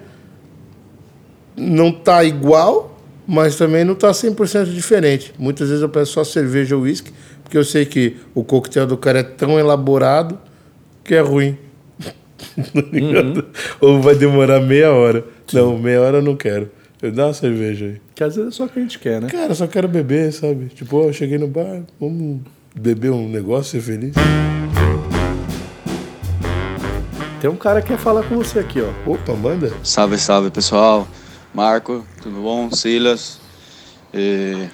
não tá igual, mas também não tá 100% diferente. Muitas vezes eu peço só cerveja ou uísque, porque eu sei que o coquetel do cara é tão elaborado que é ruim. Ligado? [laughs] Ou vai demorar meia hora. Não, meia hora eu não quero. Eu dá uma cerveja aí. Que às vezes é só o que a gente quer, né? Cara, eu só quero beber, sabe? Tipo, ó, eu cheguei no bar, vamos beber um negócio, ser feliz. Tem um cara que quer falar com você aqui, ó. Opa, manda. Salve, salve pessoal. Marco, tudo bom? Silas. Eh,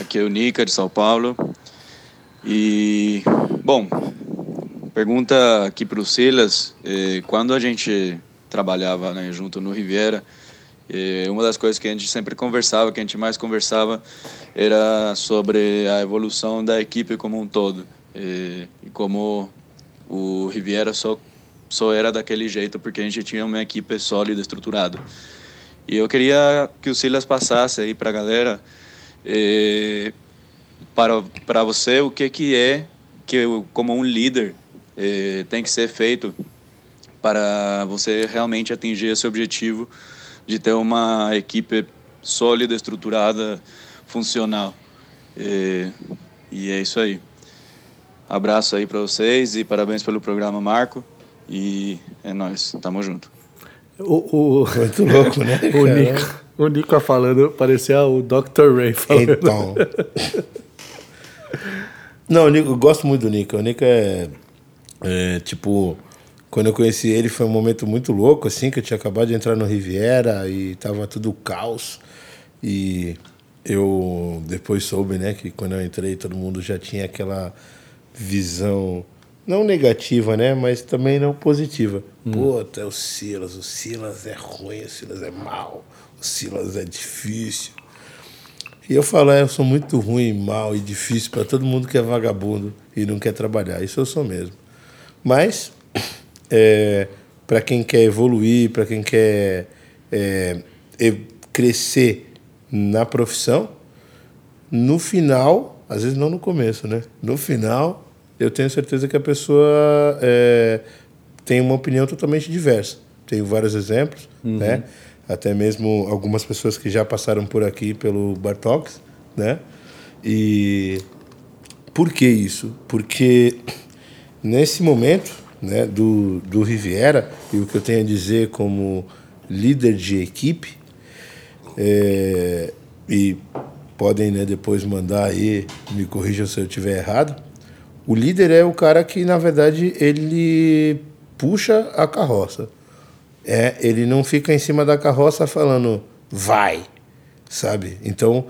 aqui é o Nica de São Paulo. E, bom, pergunta aqui para o Silas. eh, quando a gente trabalhava né, junto no Riviera, eh, uma das coisas que a gente sempre conversava, que a gente mais conversava, era sobre a evolução da equipe como um todo. Eh, e como o Riviera só, só era daquele jeito porque a gente tinha uma equipe sólida, estruturada. E eu queria que o Silas passasse aí para a galera, para, para você, o que, que é que como um líder eh, tem que ser feito para você realmente atingir esse objetivo de ter uma equipe sólida, estruturada, funcional. E, e é isso aí. Abraço aí para vocês e parabéns pelo programa, Marco. E é nóis, tamo junto. O, o, Muito louco, né? [laughs] o? Nico, o Nico falando, parecia o Dr. Ray falando. Então. [laughs] Não, o Nico, eu gosto muito do Nico. O Nico é, é, Tipo, quando eu conheci ele foi um momento muito louco, assim, que eu tinha acabado de entrar no Riviera e tava tudo caos. E eu depois soube, né, que quando eu entrei todo mundo já tinha aquela visão. Não negativa, né? Mas também não positiva. Puta, é o Silas. O Silas é ruim, o Silas é mau, o Silas é difícil. E eu falo, é, eu sou muito ruim, mal e difícil para todo mundo que é vagabundo e não quer trabalhar. Isso eu sou mesmo. Mas, é, para quem quer evoluir, para quem quer é, crescer na profissão, no final, às vezes não no começo, né? No final, eu tenho certeza que a pessoa é, tem uma opinião totalmente diversa. Tenho vários exemplos, né? Até mesmo algumas pessoas que já passaram por aqui pelo Bartox, né? E por que isso? Porque nesse momento né, do, do Riviera, e o que eu tenho a dizer como líder de equipe, é, e podem né, depois mandar aí, me corrijam se eu estiver errado. O líder é o cara que, na verdade, ele puxa a carroça. É, ele não fica em cima da carroça falando vai, sabe? Então,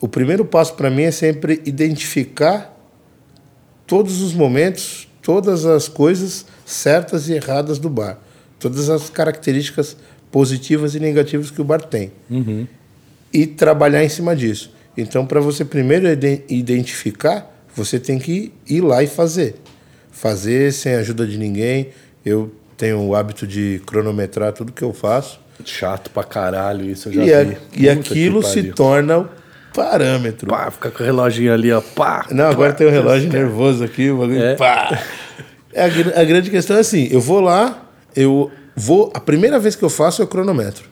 o primeiro passo para mim é sempre identificar todos os momentos, todas as coisas certas e erradas do bar, todas as características positivas e negativas que o bar tem e trabalhar em cima disso. Então, para você primeiro ide- identificar, você tem que ir lá e fazer. Fazer sem a ajuda de ninguém. Eu tenho o hábito de cronometrar tudo que eu faço. Chato pra caralho isso, eu já E, a- vi. e Puta que aquilo se torna o parâmetro. Pá, fica com o reloginho ali, ó. Pá. Não, agora pá. tem um relógio nervoso aqui, o bagulho. É. Pá. É, A, a grande questão é assim: eu vou lá, eu vou. A primeira vez que eu faço é o cronômetro.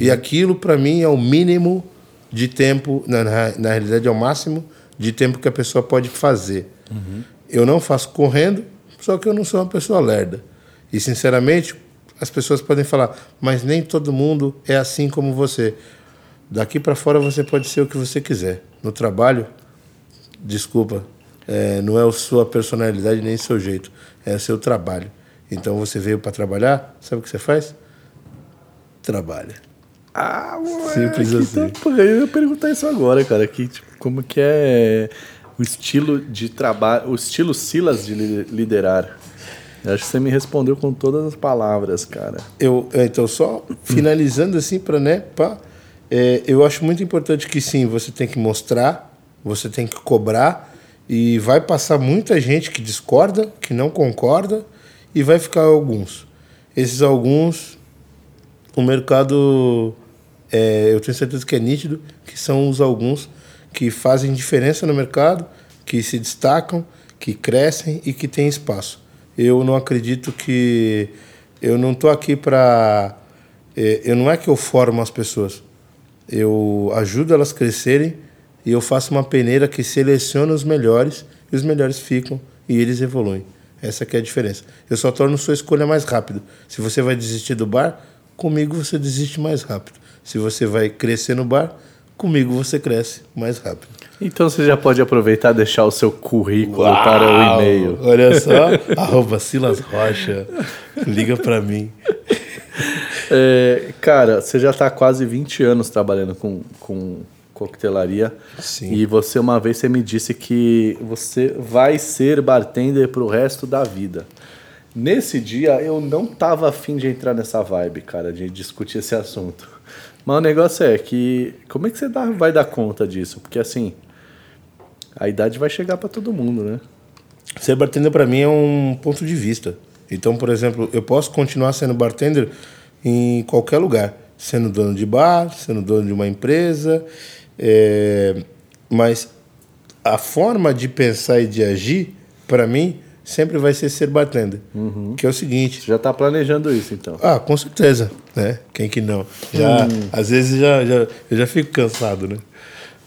E aquilo, para mim, é o mínimo de tempo, na, na, na realidade, é o máximo de tempo que a pessoa pode fazer. Eu não faço correndo, só que eu não sou uma pessoa lerda. E, sinceramente, as pessoas podem falar, mas nem todo mundo é assim como você. Daqui para fora você pode ser o que você quiser. No trabalho, desculpa, é, não é a sua personalidade nem o seu jeito, é o seu trabalho. Então você veio para trabalhar, sabe o que você faz? Trabalha. Ah, moleque, Simples assim. então, pô, eu ia perguntar isso agora, cara. Que, tipo, como que é o estilo de trabalho, o estilo Silas de li- liderar? Eu acho que você me respondeu com todas as palavras, cara. Eu, é, então, só finalizando assim para, né, pá, é, eu acho muito importante que sim, você tem que mostrar, você tem que cobrar e vai passar muita gente que discorda, que não concorda e vai ficar alguns. Esses alguns, o mercado, é, eu tenho certeza que é nítido, que são os alguns que fazem diferença no mercado, que se destacam, que crescem e que têm espaço. Eu não acredito que eu não estou aqui para eu não é que eu formo as pessoas. Eu ajudo elas a crescerem e eu faço uma peneira que seleciona os melhores e os melhores ficam e eles evoluem. Essa que é a diferença. Eu só torno sua escolha mais rápido. Se você vai desistir do bar, comigo você desiste mais rápido. Se você vai crescer no bar, comigo você cresce mais rápido. Então você já pode aproveitar e deixar o seu currículo para o Uau! e-mail. Olha só, [laughs] arroba Silas Rocha. Liga pra mim. É, cara, você já está quase 20 anos trabalhando com, com coquetelaria. Sim. E você, uma vez, você me disse que você vai ser bartender pro resto da vida. Nesse dia, eu não tava afim de entrar nessa vibe, cara, de discutir esse assunto. Mas o negócio é que, como é que você dá- vai dar conta disso? Porque, assim, a idade vai chegar para todo mundo, né? Ser bartender para mim é um ponto de vista. Então, por exemplo, eu posso continuar sendo bartender em qualquer lugar, sendo dono de bar, sendo dono de uma empresa, é, mas a forma de pensar e de agir, para mim, sempre vai ser ser bartender. Uhum. Que é o seguinte. Você já tá planejando isso, então. Ah, com certeza, né? Quem que não? Já, Hum. Às vezes já, já, eu já fico cansado, né?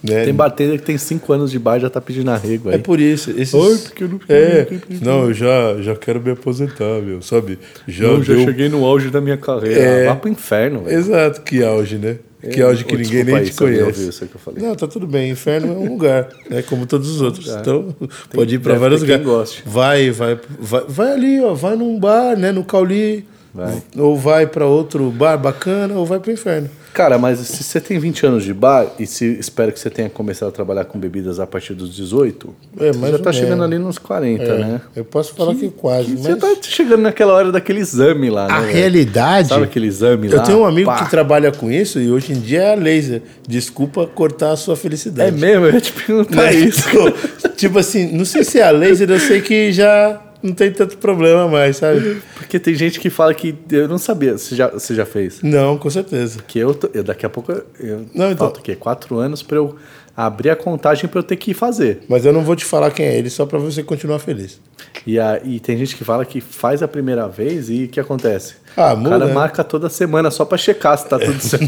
Né? Tem bartender que tem 5 anos de bar e já tá pedindo arrego aí. É por isso. Esses... Ai, porque eu não- É, não, eu já, já quero me aposentar, meu, sabe? Já, Eu já deu- cheguei no auge da minha carreira. É. Vá pro inferno, velho. Exato, que auge, né? Que É, auge que oh, ninguém nem aí te conhece. isso que eu falei. Não, tá tudo bem. Inferno é um lugar, [laughs] né? Como todos os outros. Então, pode ir pra deve vários lugares. Vai, vai, vai, vai ali, ó. Vai num bar, né? No Cauli. Vai. Ou vai pra outro bar bacana, ou vai pro inferno. Cara, mas se você tem 20 anos de bar e se espero que você tenha começado a trabalhar com bebidas a partir dos 18, É, você já ou tá chegando ali nos 40, É, né? Eu posso falar que, quase, Você mas... tá chegando naquela hora daquele exame lá, né? A velho? realidade... Sabe aquele exame Eu lá? tenho um amigo Pá. que trabalha com isso e hoje em dia é a laser. Desculpa cortar a sua É felicidade. mesmo? Eu ia te perguntar Né? isso. Tipo, [laughs] tipo assim, não sei se é a laser, eu sei que já não tem tanto problema mais, sabe? Porque tem gente que fala que. Eu não sabia. Você já, você já fez? Não, com certeza. Que eu, tô- eu daqui a pouco. Eu, Não, então- Falta o quê? Quatro anos pra eu abrir a contagem pra eu ter que fazer. Mas eu não vou te falar quem é ele, só pra você continuar feliz. E, a, e tem gente que fala que faz a primeira vez e o que acontece? Ah, o muda, cara né? marca toda semana só pra checar se tá tudo certo.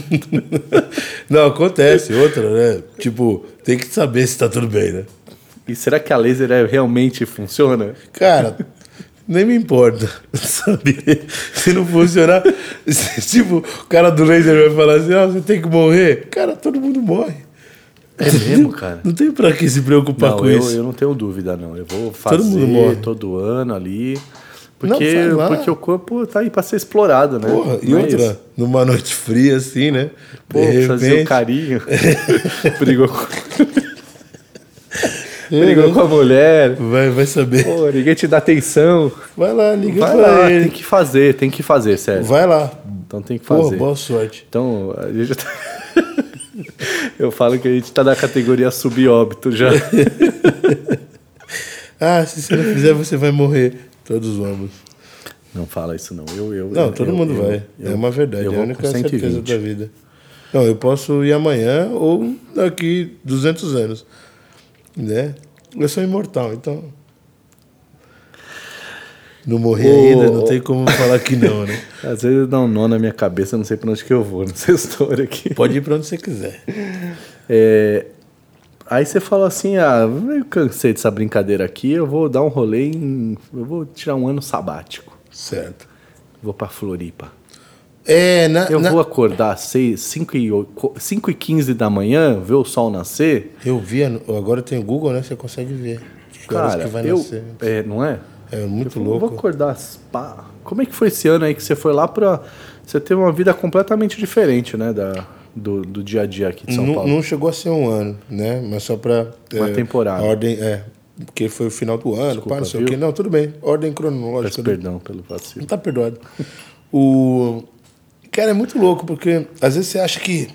[laughs] não, acontece. Outra, né? Tipo, tem que saber se tá tudo bem, né? E será que a laser é- realmente funciona? Cara, nem me importa, [laughs] sabe? Se não funcionar, se, [laughs] tipo, o cara do laser vai falar assim, ó, você tem que morrer. Cara, todo mundo morre. É mesmo, cara? Não tem pra que se preocupar Não, com eu, isso. eu não tenho dúvida, não. Eu vou fazer Todo mundo morre. todo ano ali. Não, Porque, lá. porque o corpo tá aí pra ser explorado, né? Porra, e Não é outra, isso? numa noite fria assim, né? Pô, fazer o carinho. [laughs] Brigou com... [laughs] Brigou com a mulher. Vai, vai saber. Pô, ninguém te dá atenção. Vai lá, liga Vai pra lá, ele. tem que fazer, tem que fazer, sério. Vai lá. Então tem que fazer. boa sorte. Então, a gente tá... [laughs] Eu falo que a gente tá na categoria subóbito já. [laughs] Ah, se você não fizer, você vai morrer. Todos vamos. Não fala isso não. Eu, eu, Não, eu- todo eu- mundo eu- vai. é uma verdade. É a única certeza 120. da vida. Não, eu posso ir amanhã ou daqui 200 anos. Né? Eu sou imortal, então. Não morri Ô, ainda, não tem como falar que não, né? [laughs] Às vezes dá um nó na minha cabeça, não sei pra onde que eu vou nessa [laughs] história aqui. Pode ir pra onde você quiser. É, Aí você fala assim, ah, eu cansei dessa brincadeira aqui, eu vou dar um rolê em... Eu vou tirar um ano sabático. Certo. Vou pra Floripa. É, na, Eu na- vou acordar às 5 e, o- 5 e 15 da manhã, ver o sol nascer. Eu no- agora tem o Google, né? Você consegue ver. Que Cara, que vai eu... nascer. É, não é? É muito Eu vou louco. acordar. às pá. Como é que foi esse ano aí que você foi lá pra. Você ter uma vida completamente diferente, né? Da, do, do dia a dia aqui de São Não, Paulo. não chegou a ser um ano, né? Mas só pra. Uma é, temporada. Ordem, é. Porque foi o final do ano, Desculpa, pá, não sei viu? o quê. Não, tudo bem. Ordem Peço cronológica. do- perdão pelo vacilo. Não tá perdoado. O. Cara, é muito louco, porque às vezes você acha que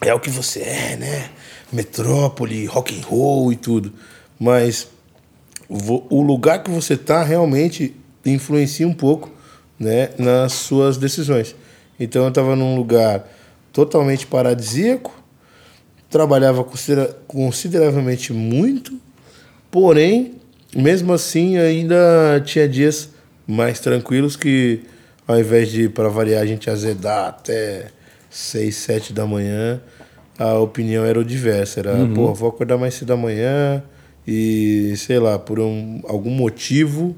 é o que você é, né? Metrópole, rock and roll e tudo. Mas o lugar que você tá realmente influencia um pouco, né, nas suas decisões. Então eu tava num lugar totalmente paradisíaco, trabalhava considera- consideravelmente muito, porém, mesmo assim, ainda tinha dias mais tranquilos que, ao invés de, para variar, a gente azedar até 6, 7 da manhã, a opinião era o diversa. Era, pô, vou acordar mais cedo da manhã e, sei lá, por um, algum motivo,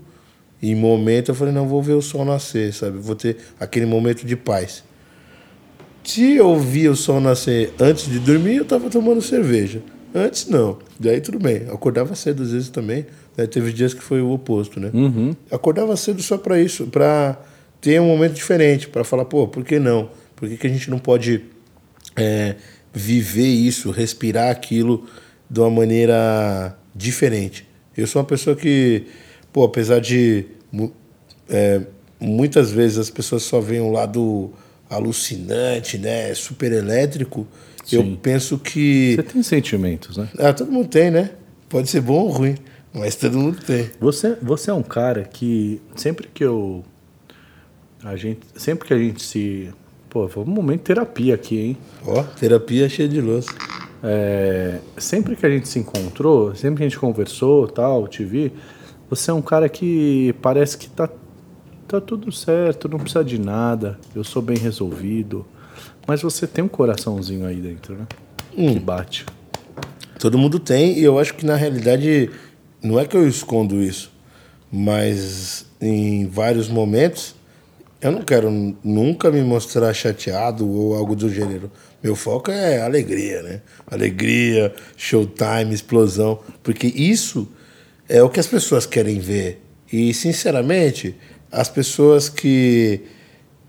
em momento, eu falei, não, vou ver o sol nascer, sabe? Vou ter aquele momento de paz. Se eu via o sol nascer antes de dormir, eu tava tomando cerveja. Antes não. Daí tudo bem. Eu acordava cedo às vezes também. Né? Teve dias que foi o oposto, né? Acordava cedo só para isso, para ter um momento diferente, para falar, pô, por que não? Por que, que a gente não pode é, viver isso, respirar aquilo de uma maneira diferente? Eu sou uma pessoa que, pô, apesar de é, muitas vezes as pessoas só veem um lado alucinante, né, super elétrico, eu Sim. penso que Você tem sentimentos, né? ah, todo mundo tem, né? Pode ser bom ou ruim, mas todo mundo tem. Você, você é um cara que sempre que eu. A gente, sempre que a gente se. Pô, foi um momento de terapia aqui, hein? Ó, terapia cheia de louça. É, sempre que a gente se encontrou, sempre que a gente conversou, tal, te vi, Você é um cara que parece que tá, tá tudo certo, não precisa de nada, eu sou bem resolvido. Mas você tem um coraçãozinho aí dentro, né? Hum. Que bate. Todo mundo tem, e eu acho que na realidade não é que eu escondo isso, mas em vários momentos eu não quero nunca me mostrar chateado ou algo do gênero. Meu foco é alegria, né? Alegria, showtime, explosão. Porque isso é o que as pessoas querem ver. E, sinceramente, as pessoas que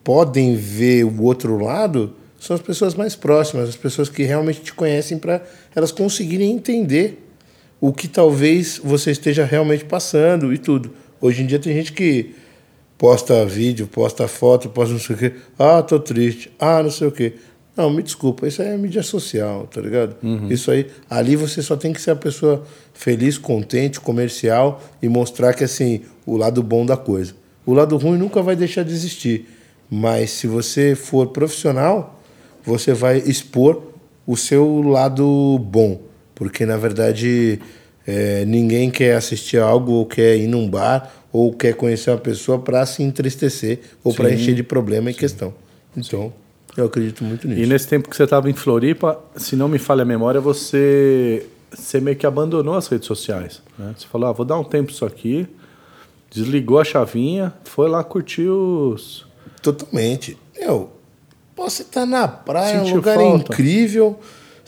podem ver o outro lado são as pessoas mais próximas, as pessoas que realmente te conhecem para elas conseguirem entender o que talvez você esteja realmente passando e tudo. Hoje em dia tem gente que posta vídeo, posta foto, posta não sei o quê. Ah, tô triste. Ah, não sei o quê. Não, me desculpa, isso aí é mídia social, tá ligado? Uhum. Isso aí, ali você só tem que ser a pessoa feliz, contente, comercial e mostrar que, assim, o lado bom da coisa. O lado ruim nunca vai deixar de existir, mas se você for profissional, você vai expor o seu lado bom, porque, na verdade, é, ninguém quer assistir algo ou quer ir num bar ou quer conhecer uma pessoa para se entristecer ou para encher de problema em questão. Então, eu acredito muito nisso. E nesse tempo que você estava em Floripa, se não me falha a memória, você, você meio que abandonou as redes sociais. Né? Você falou, ah, vou dar um tempo isso aqui, desligou a chavinha, foi lá curtir os... Totalmente. Eu, você tá na praia, Sentiu um lugar falta. incrível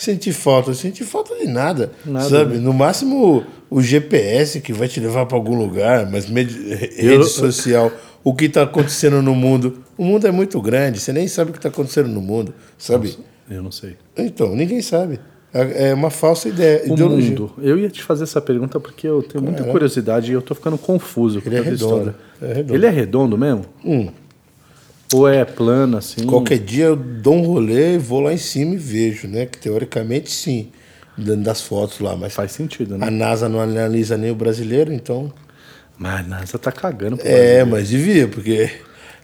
sentir falta. Sentir falta de nada. nada sabe? Né? No máximo o GPS que vai te levar para algum lugar, mas rede social, o que está acontecendo no mundo. O mundo é muito grande, você nem sabe o que está acontecendo no mundo, sabe? Eu não sei. Então, ninguém sabe. É, é uma falsa ideia. O ideologia. mundo. Eu ia te fazer essa pergunta porque eu tenho muita curiosidade e eu estou ficando confuso com Ele é redondo. É redondo. Ele é redondo mesmo? Hum. Ou é plano assim? Qualquer dia eu dou um rolê, vou lá em cima e vejo, né? Que teoricamente sim, dentro das fotos lá. Mas faz sentido, né? A NASA não analisa nem o brasileiro, então. Mas a NASA tá cagando pro É, mas devia, porque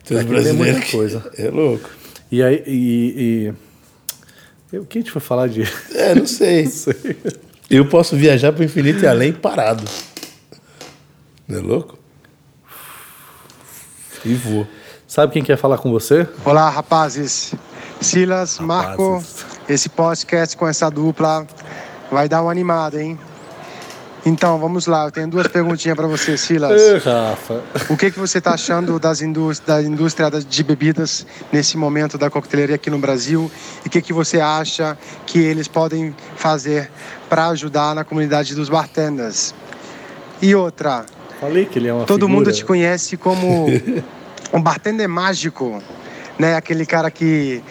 tem os brasileiros. Muita coisa. [laughs] É louco. E aí. E, e... O que a gente foi falar de. É, não sei. [laughs] não sei. Eu posso viajar para o infinito e além parado. Não é louco? E vou. Sabe quem quer falar com você? Olá, rapazes. Silas, rapazes. Marco, esse podcast com essa dupla vai dar uma animada, hein? Então, vamos lá. Eu tenho duas perguntinhas para você, Silas. Ei, Rafa. O que, que você está achando das da indústria de bebidas nesse momento da coqueteleria aqui no Brasil? E o que, que você acha que eles podem fazer para ajudar na comunidade dos bartenders? E outra. Falei que ele é uma Todo figura. mundo te conhece como [laughs] um bartender mágico, né? Aquele cara que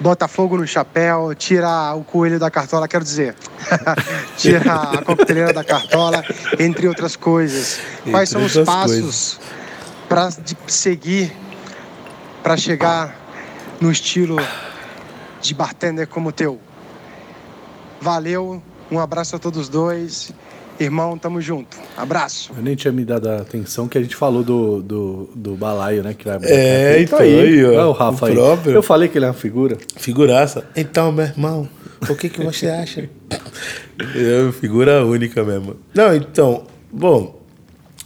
bota fogo no chapéu, tira o coelho da cartola, quero dizer, [laughs] tira a coqueteleira da cartola, entre outras coisas. Quais são os passos para seguir para chegar no estilo de bartender como o teu? Valeu, um abraço a todos dois Irmão, tamo junto. Abraço. Eu nem tinha me dado a atenção que a gente falou do, do, do balaio, né? Que vai é, então aí. aí ó, o Rafa o aí. Próprio. Eu falei que ele é uma figura. Figuraça. Então, meu irmão, o que, que você acha? [laughs] é uma figura única mesmo. Não, então, bom,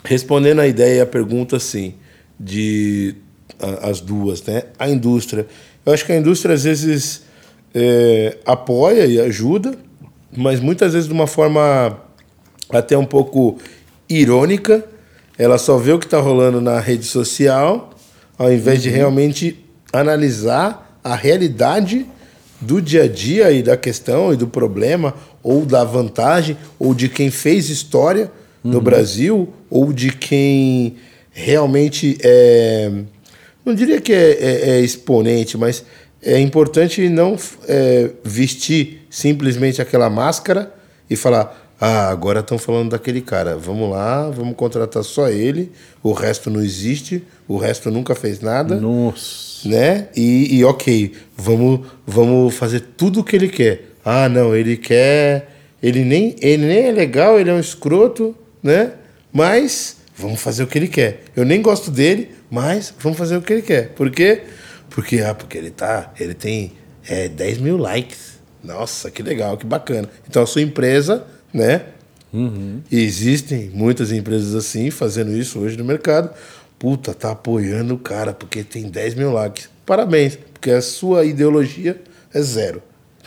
respondendo a ideia e a pergunta, assim, de a, as duas, né? A indústria. Eu acho que a indústria, às vezes, é, apoia e ajuda, mas muitas vezes de uma forma até um pouco irônica. Ela só vê o que está rolando na rede social, ao invés uhum. de realmente analisar a realidade do dia a dia e da questão e do problema, ou da vantagem, ou de quem fez história uhum. no Brasil, ou de quem realmente é. Não diria que é, é, é exponente, mas é importante não é, vestir simplesmente aquela máscara e falar ah, agora estão falando daquele cara. Vamos lá, vamos contratar só ele. O resto não existe. O resto nunca fez nada. Nossa. Né? E, e ok, vamos, vamos fazer tudo o que ele quer. Ah, não, ele quer. Ele nem, ele nem é legal, ele é um escroto, né? Mas vamos fazer o que ele quer. Eu nem gosto dele, mas vamos fazer o que ele quer. Por quê? Porque, ah, porque ele tá. Ele tem é, 10 mil likes. Nossa, que legal, que bacana. Então a sua empresa né? E existem muitas empresas assim fazendo isso hoje no mercado. Puta, tá apoiando o cara porque tem 10 mil likes. Parabéns, porque a sua ideologia é zero.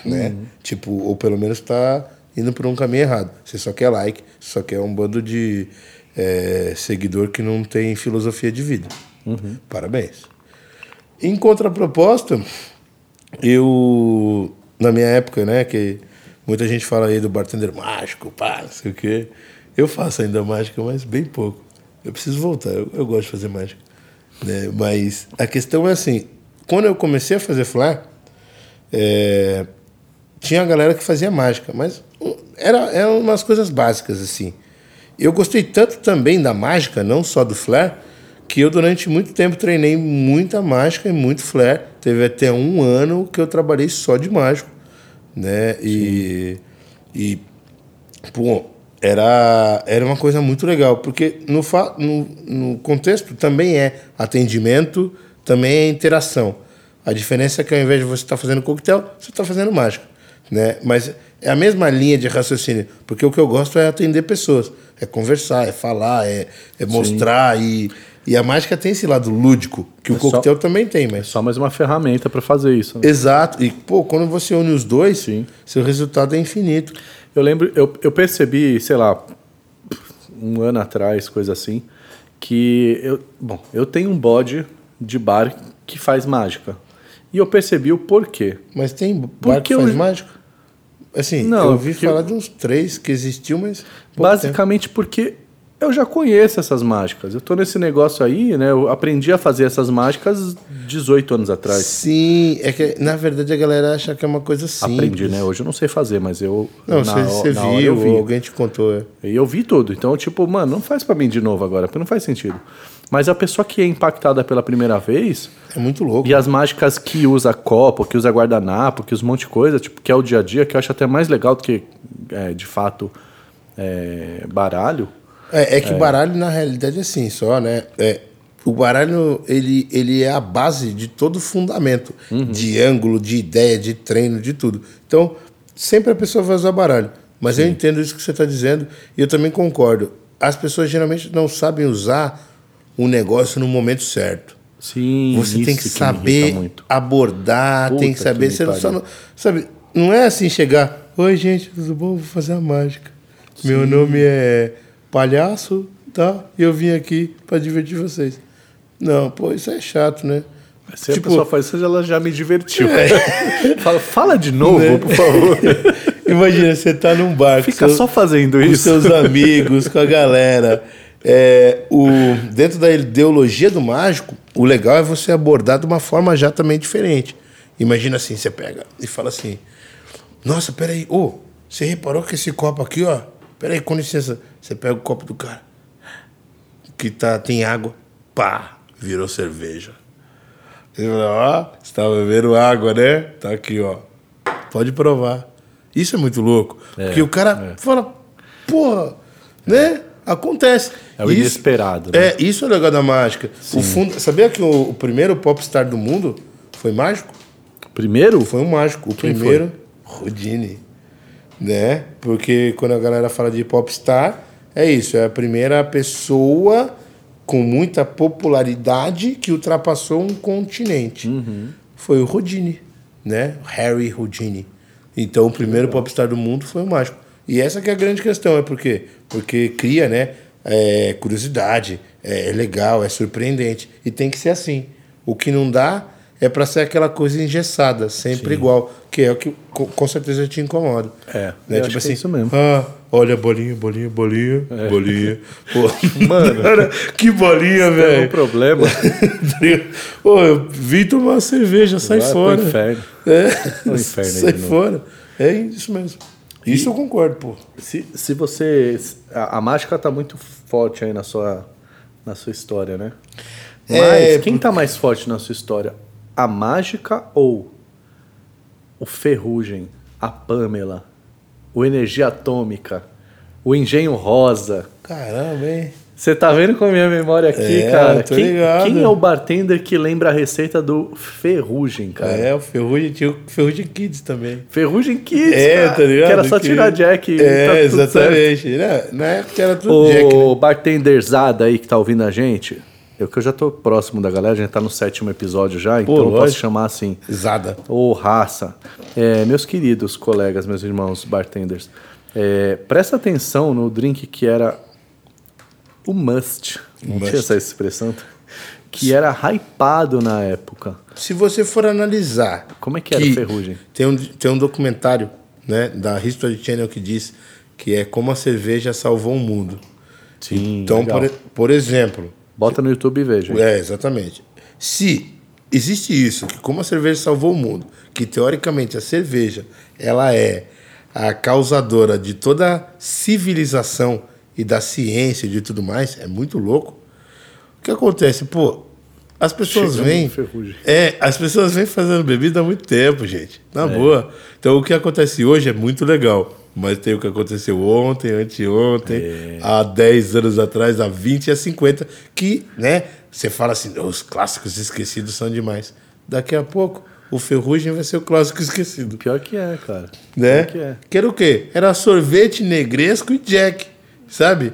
Né? Tipo, ou pelo menos tá indo por um caminho errado. Você só quer like, só quer um bando de é, seguidor que não tem filosofia de vida. Parabéns. Em contraproposta, eu, na minha época, né, que muita gente fala aí do bartender mágico, pá, não sei o quê. Eu faço ainda mágica, mas bem pouco. Eu preciso voltar, eu, eu gosto de fazer mágica. Né? Mas a questão é assim, quando eu comecei a fazer flare, é, tinha a galera que fazia mágica, mas era, eram umas coisas básicas, assim. Eu gostei tanto também da mágica, não só do flare, que eu durante muito tempo treinei muita mágica e muito flare. Teve até um ano que eu trabalhei só de mágico, né? E, e pô, era, era uma coisa muito legal, porque no, fa, no, no contexto também é atendimento, também é interação. A diferença é que ao invés de você estar fazendo coquetel, você está fazendo mágica, né? Mas é a mesma linha de raciocínio, porque o que eu gosto é atender pessoas, é conversar, é falar, é, é mostrar e, e a mágica tem esse lado lúdico que o É só- coquetel também tem, É mas só mais uma ferramenta para fazer isso. né? exato. E pô, quando você une os dois, Sim. seu resultado é infinito. Eu lembro, eu, eu percebi, sei lá, um ano atrás, coisa assim, que eu, bom, eu tenho um bode de bar que faz mágica. E eu percebi o porquê. Mas tem bar que eu- faz mágica? Assim, Não, eu ouvi porque- falar de uns três que existiu, mas. pouco tempo. Basicamente porque eu já conheço essas mágicas. Eu tô nesse negócio aí, né? Eu aprendi a fazer essas mágicas 18 anos atrás. Sim, é que na verdade a galera acha que é uma coisa simples. Aprendi, né? Hoje eu não sei fazer, mas eu. Não, você, viu, eu vi. alguém te contou. é. E eu vi tudo. Então, tipo, mano, não faz pra mim de novo agora, porque não faz sentido. Mas a pessoa que é impactada pela primeira vez, É muito louco. e as mágicas que usa copo, que usa guardanapo, que usa um monte de coisa, tipo, que é o dia a dia, que eu acho até mais legal do que, é, de fato, é, baralho. É, é que baralho, na realidade, é assim, só, né? É, o baralho, ele, ele é a base de todo fundamento. De ângulo, de ideia, de treino, de tudo. Então, sempre a pessoa vai usar baralho. Mas eu entendo isso que você está dizendo e eu também concordo. As pessoas geralmente não sabem usar o negócio no momento certo. Sim, Você tem que irrita saber abordar, Puta tem que que saber. me Você não, só não, sabe, não é assim chegar. Oi, gente, tudo bom? Vou fazer a mágica. Meu nome é Palhaço, tá? E eu vim aqui para divertir vocês. Não, pô, isso é chato, né? Se Tipo, a pessoa faz isso, ela já me divertiu. É. [laughs] fala, fala de novo, Né? por favor. [laughs] Imagina, você tá num bar com Fica seus- só fazendo com isso. seus amigos, com a galera. É, o, dentro da ideologia do mágico, o legal é você abordar de uma forma já também diferente. Imagina assim, você pega e fala assim: Nossa, peraí, ô, você reparou que esse copo aqui, ó? Peraí, com licença. Você pega o copo do cara, que tá, tem água, pá, virou cerveja. Ele fala, ó, você tá bebendo água, né? Tá aqui, ó. Pode provar. Isso é muito louco. porque o cara fala, porra, né? Acontece. É o Isso- inesperado, né? É, isso é o legal da mágica. O fundo, sabia que o, o primeiro popstar do mundo foi mágico? Primeiro, Foi um mágico. O Quem primeiro, Houdini. Né? Porque quando a galera fala de popstar, é isso. É a primeira pessoa com muita popularidade que ultrapassou um continente. Uhum. Foi o Houdini, né? Harry Houdini. Então, o primeiro popstar do mundo foi o mágico. E essa que é a grande questão, é por quê? Porque cria, né? é, curiosidade, é, é legal, é surpreendente. E tem que ser assim. O que não dá é para ser aquela coisa engessada, sempre igual, que é o que co- com certeza te incomoda. É, né? Tipo que assim, é isso mesmo. ah, olha bolinha, bolinha, bolinha, bolinha. [laughs] Pô, mano, [laughs] que bolinha, é um velho. problema. [laughs] Ô, eu vim tomar uma cerveja, sai Vai pro fora. inferno. É, Pro inferno aí sai de novo. fora. É isso mesmo. Isso eu concordo, pô. Se, se você. A, a mágica tá muito forte aí na sua, na sua história, né? Mas É, quem tá mais forte na sua história? A mágica ou o Ferrugem, a Pamela, o Energia Atômica, o Engenho Rosa? Caramba, hein? Você tá vendo com a minha memória aqui, É, cara? tô Quem, ligado. quem é o bartender que lembra a receita do ferrugem, cara? É, o Ferrugem tinha o Ferrugem Kids também. Ferrugem Kids, É, cara, tá ligado? Que era só tirar Jack É, tá certo. exatamente. Na época era tudo Jack, O né? bartenderzada aí que tá ouvindo a gente, eu que eu já tô próximo da galera, a gente tá no sétimo episódio já, então eu posso lógico. chamar assim, Zada. ô raça. É, meus queridos colegas, meus irmãos bartenders, é, presta atenção no drink que era o must, não Must. tinha essa expressão, que era hypado na época. Se você for analisar. Como é que era o Ferrugem? Tem um, tem um documentário né, da History Channel que diz que é como a cerveja salvou o mundo. Sim, Então, por, por exemplo, Bota no YouTube e veja. É, exatamente. Se existe isso, que como a cerveja salvou o mundo, que teoricamente a cerveja ela é a causadora de toda a civilização e da ciência e de tudo mais, é muito louco. O que acontece? Pô, as pessoas vêm. É, as pessoas vêm fazendo bebida há muito tempo, gente. É. Na boa. Então o que acontece hoje é muito legal. Mas tem o que aconteceu ontem, anteontem, É. há 10 anos atrás, há 20 e há 50, que, né, você fala assim, os clássicos esquecidos são demais. Daqui a pouco, o Ferrugem vai ser o clássico esquecido. Pior que é, cara. Né? Pior que é. Que era o quê? Era sorvete negresco e Jack, sabe?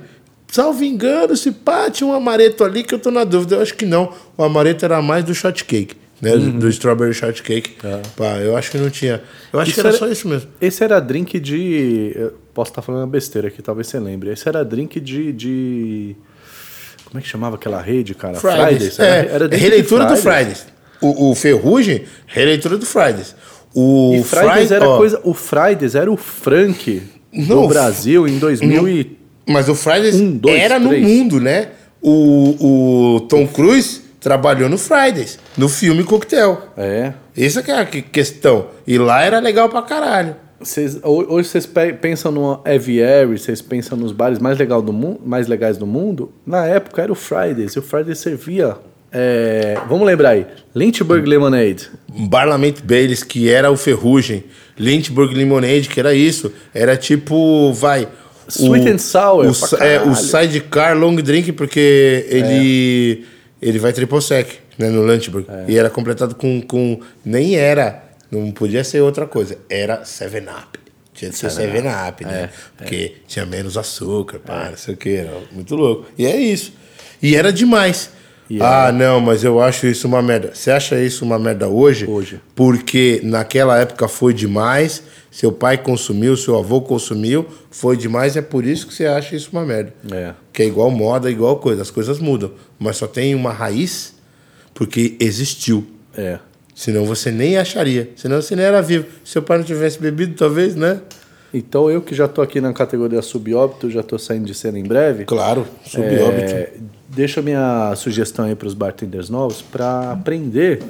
Salvo engano, se pá, tinha um amareto ali que eu tô na dúvida. Eu acho que não. O amareto era mais do shortcake, né? Uhum. Do strawberry shortcake. Pá, eu acho que não tinha. Eu acho Isso que era era- só isso mesmo. Esse era drink de. eu posso estar falando uma besteira aqui, talvez você lembre. Esse era drink de. de... Como é que chamava aquela rede, cara? Fridays. Era, É, era drink releitura de do Fridays. O, o Ferrugem, releitura do Fridays. O E Fridays Fri- era ó, coisa. O Fridays era o Frank Não, do Brasil em 2000 e. Mas o Fridays Um, dois, era três. no mundo, né? O, o Tom Cruise trabalhou no Fridays, no filme Coquetel. É. Essa que é a que- questão. E lá era legal pra caralho. Ho- hoje vocês pe- pensam no Aviary, vocês pensam nos bares mais, legal do mu- mais legais do mundo. Na época era o Fridays. E o Fridays servia. é, vamos lembrar aí: Lynchburg Lemonade. Barlamento Baileys, que era o Ferrugem. Lynchburg Lemonade, que era isso. Era tipo, vai... Sweet and sour, O, é, o sidecar long drink, porque ele, ele vai triple sec, né, no Lynchburg. E era completado com, com... Nem era... Não podia ser outra coisa. Era 7-Up. Tinha de ser 7-Up, né? Porque tinha menos açúcar, pá, não sei o que. Era muito louco. E é isso. E era demais. E ah, não, mas eu acho isso uma merda. Você acha isso uma merda hoje? Hoje. Porque naquela época foi demais, seu pai consumiu, seu avô consumiu, foi demais, é por isso que você acha isso uma merda. É. Que é igual moda, igual coisa, as coisas mudam. Mas só tem uma raiz porque existiu. É. Senão você nem acharia, senão você nem era vivo. Se seu pai não tivesse bebido, talvez, né? Então eu que já tô aqui na categoria subóbito, já tô saindo de cena em breve. Claro, sob É, deixa a minha sugestão aí para os bartenders novos para aprender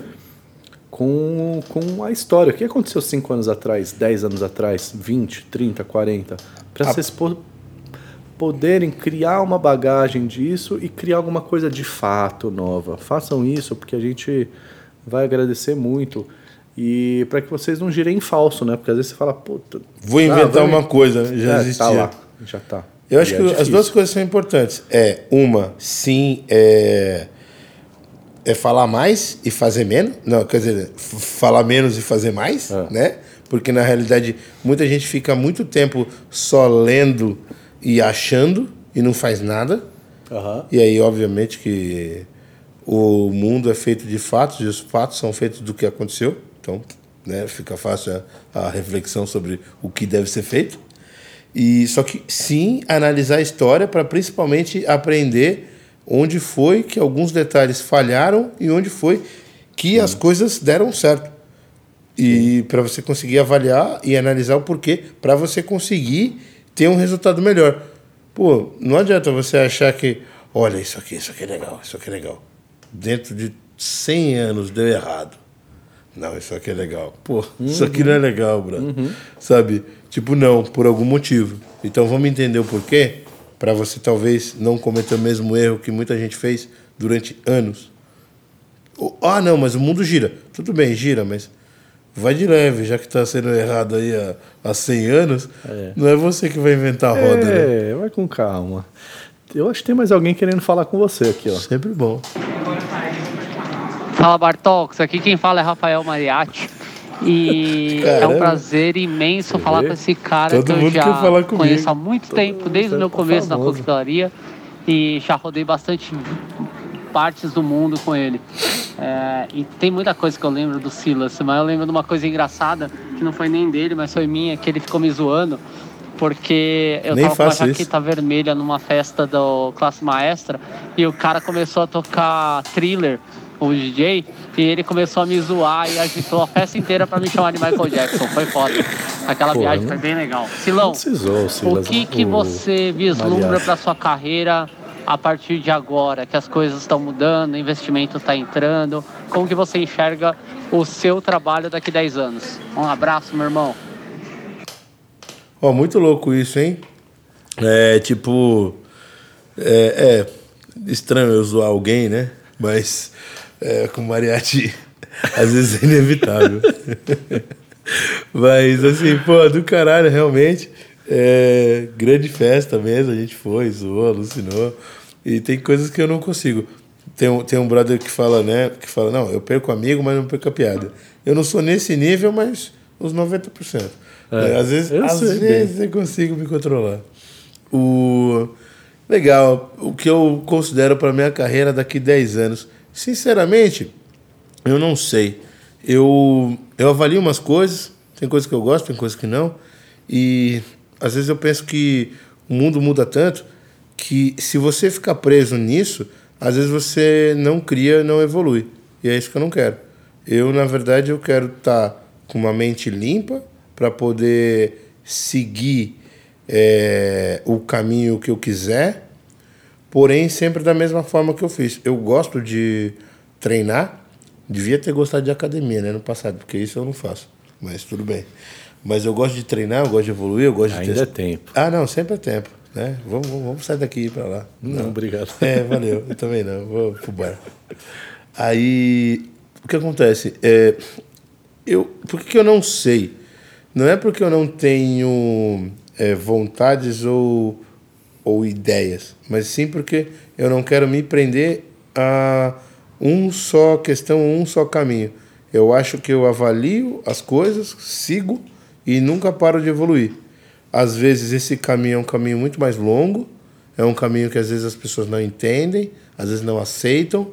com, com a história. O que aconteceu 5 anos atrás, 10 anos atrás, 20, 30, 40? Para A- vocês po- poderem criar uma bagagem disso e criar alguma coisa de fato nova. Façam isso porque a gente vai agradecer muito. E para que vocês não girem em falso, né? Porque às vezes você fala, puta. Vou ah, inventar vai- uma coisa, já É, existia. Tá lá, já tá. Eu acho E que é as duas coisas são importantes. É, uma, sim, é, é falar mais e fazer menos. Não, quer dizer, falar menos e fazer mais, É. né? Porque na realidade muita gente fica muito tempo só lendo e achando e não faz nada. Aham. E aí, obviamente, que o mundo é feito de fatos e os fatos são feitos do que aconteceu. Então, né, fica fácil a, a reflexão sobre o que deve ser feito. E só que sim analisar a história para principalmente aprender onde foi que alguns detalhes falharam e onde foi que as coisas deram certo. E para você conseguir avaliar e analisar o porquê, para você conseguir ter um resultado melhor. Pô, não adianta você achar que, olha, isso aqui, isso aqui é legal, isso aqui é legal. Dentro de 100 anos deu errado. Não, isso aqui é legal. Pô, isso aqui não é legal, brother. Sabe? Tipo, não, por algum motivo. Então vamos entender o porquê, para você talvez não cometer o mesmo erro que muita gente fez durante anos. Ah, não, mas o mundo gira. Tudo bem, gira, mas vai de leve, já que está sendo errado aí há, há 100 anos. Não é você que vai inventar a roda, né? É, vai com calma. Eu acho que tem mais alguém querendo falar com você aqui, ó. Sempre bom. Fala Bartox, aqui quem fala é Rafael Mariatti. E é Caramba. um prazer imenso falar com esse cara Todo que eu já conheço há muito tempo, desde o meu tá começo na famoso. coquetelaria. E já rodei bastante partes do mundo com ele. É, e tem muita coisa que eu lembro do Silas, mas eu lembro de uma coisa engraçada, que não foi nem dele, mas foi minha, que ele ficou me zoando. Porque eu Nem tava com uma faço isso. jaqueta vermelha numa festa do Classe Maestra e o cara começou a tocar thriller, o DJ, e ele começou a me zoar e agitou a festa inteira pra me chamar de Michael Jackson. Foi foda. Aquela Pô, viagem não- foi bem legal. Silão, Precisou, o Silas. que, que o você vislumbra para sua carreira a partir de agora, que as coisas estão mudando, o investimento está entrando? Como que você enxerga o seu trabalho daqui 10 anos? Um abraço, meu irmão. Ó, muito louco isso, hein? É, tipo... É, é estranho eu zoar alguém, né? Mas é, com Mariachi, [laughs] às vezes é inevitável. [laughs] Mas, assim, pô, do caralho, realmente. É, grande festa mesmo, a gente foi, zoou, alucinou. E tem coisas que eu não consigo. Tem um, tem um brother que fala, né? Que fala, não, eu perco amigo, mas não perco a piada. Eu não sou nesse nível, mas uns 90%. É, às vezes, eu às vezes eu consigo me controlar. O legal, o que eu considero para minha carreira daqui 10 anos, sinceramente, eu não sei. Eu eu avalio umas coisas, tem coisas que eu gosto, tem coisas que não, e às vezes eu penso que o mundo muda tanto que se você ficar preso nisso, às vezes você não cria, não evolui. E é isso que eu não quero. Eu, na verdade, eu quero estar com uma mente limpa para poder seguir é, o caminho que eu quiser, porém sempre da mesma forma que eu fiz. Eu gosto de treinar, devia ter gostado de academia né, no passado, porque isso eu não faço, mas tudo bem. Mas eu gosto de treinar, eu gosto de evoluir, eu gosto de Ainda é tempo. Ah, não, sempre é tempo. Né? Vamos, vamos, vamos sair daqui e ir pra lá. Não, obrigado. É, valeu. Eu também não. Vou pro bar. Aí, o que acontece? É, eu, por que, que eu não sei? Não é porque eu não tenho é, vontades ou, ou ideias, mas sim porque eu não quero me prender a um só questão, um só caminho. Eu acho que eu avalio as coisas, sigo e nunca paro de evoluir. Às vezes esse caminho é um caminho muito mais longo, é um caminho que às vezes as pessoas não entendem, às vezes não aceitam,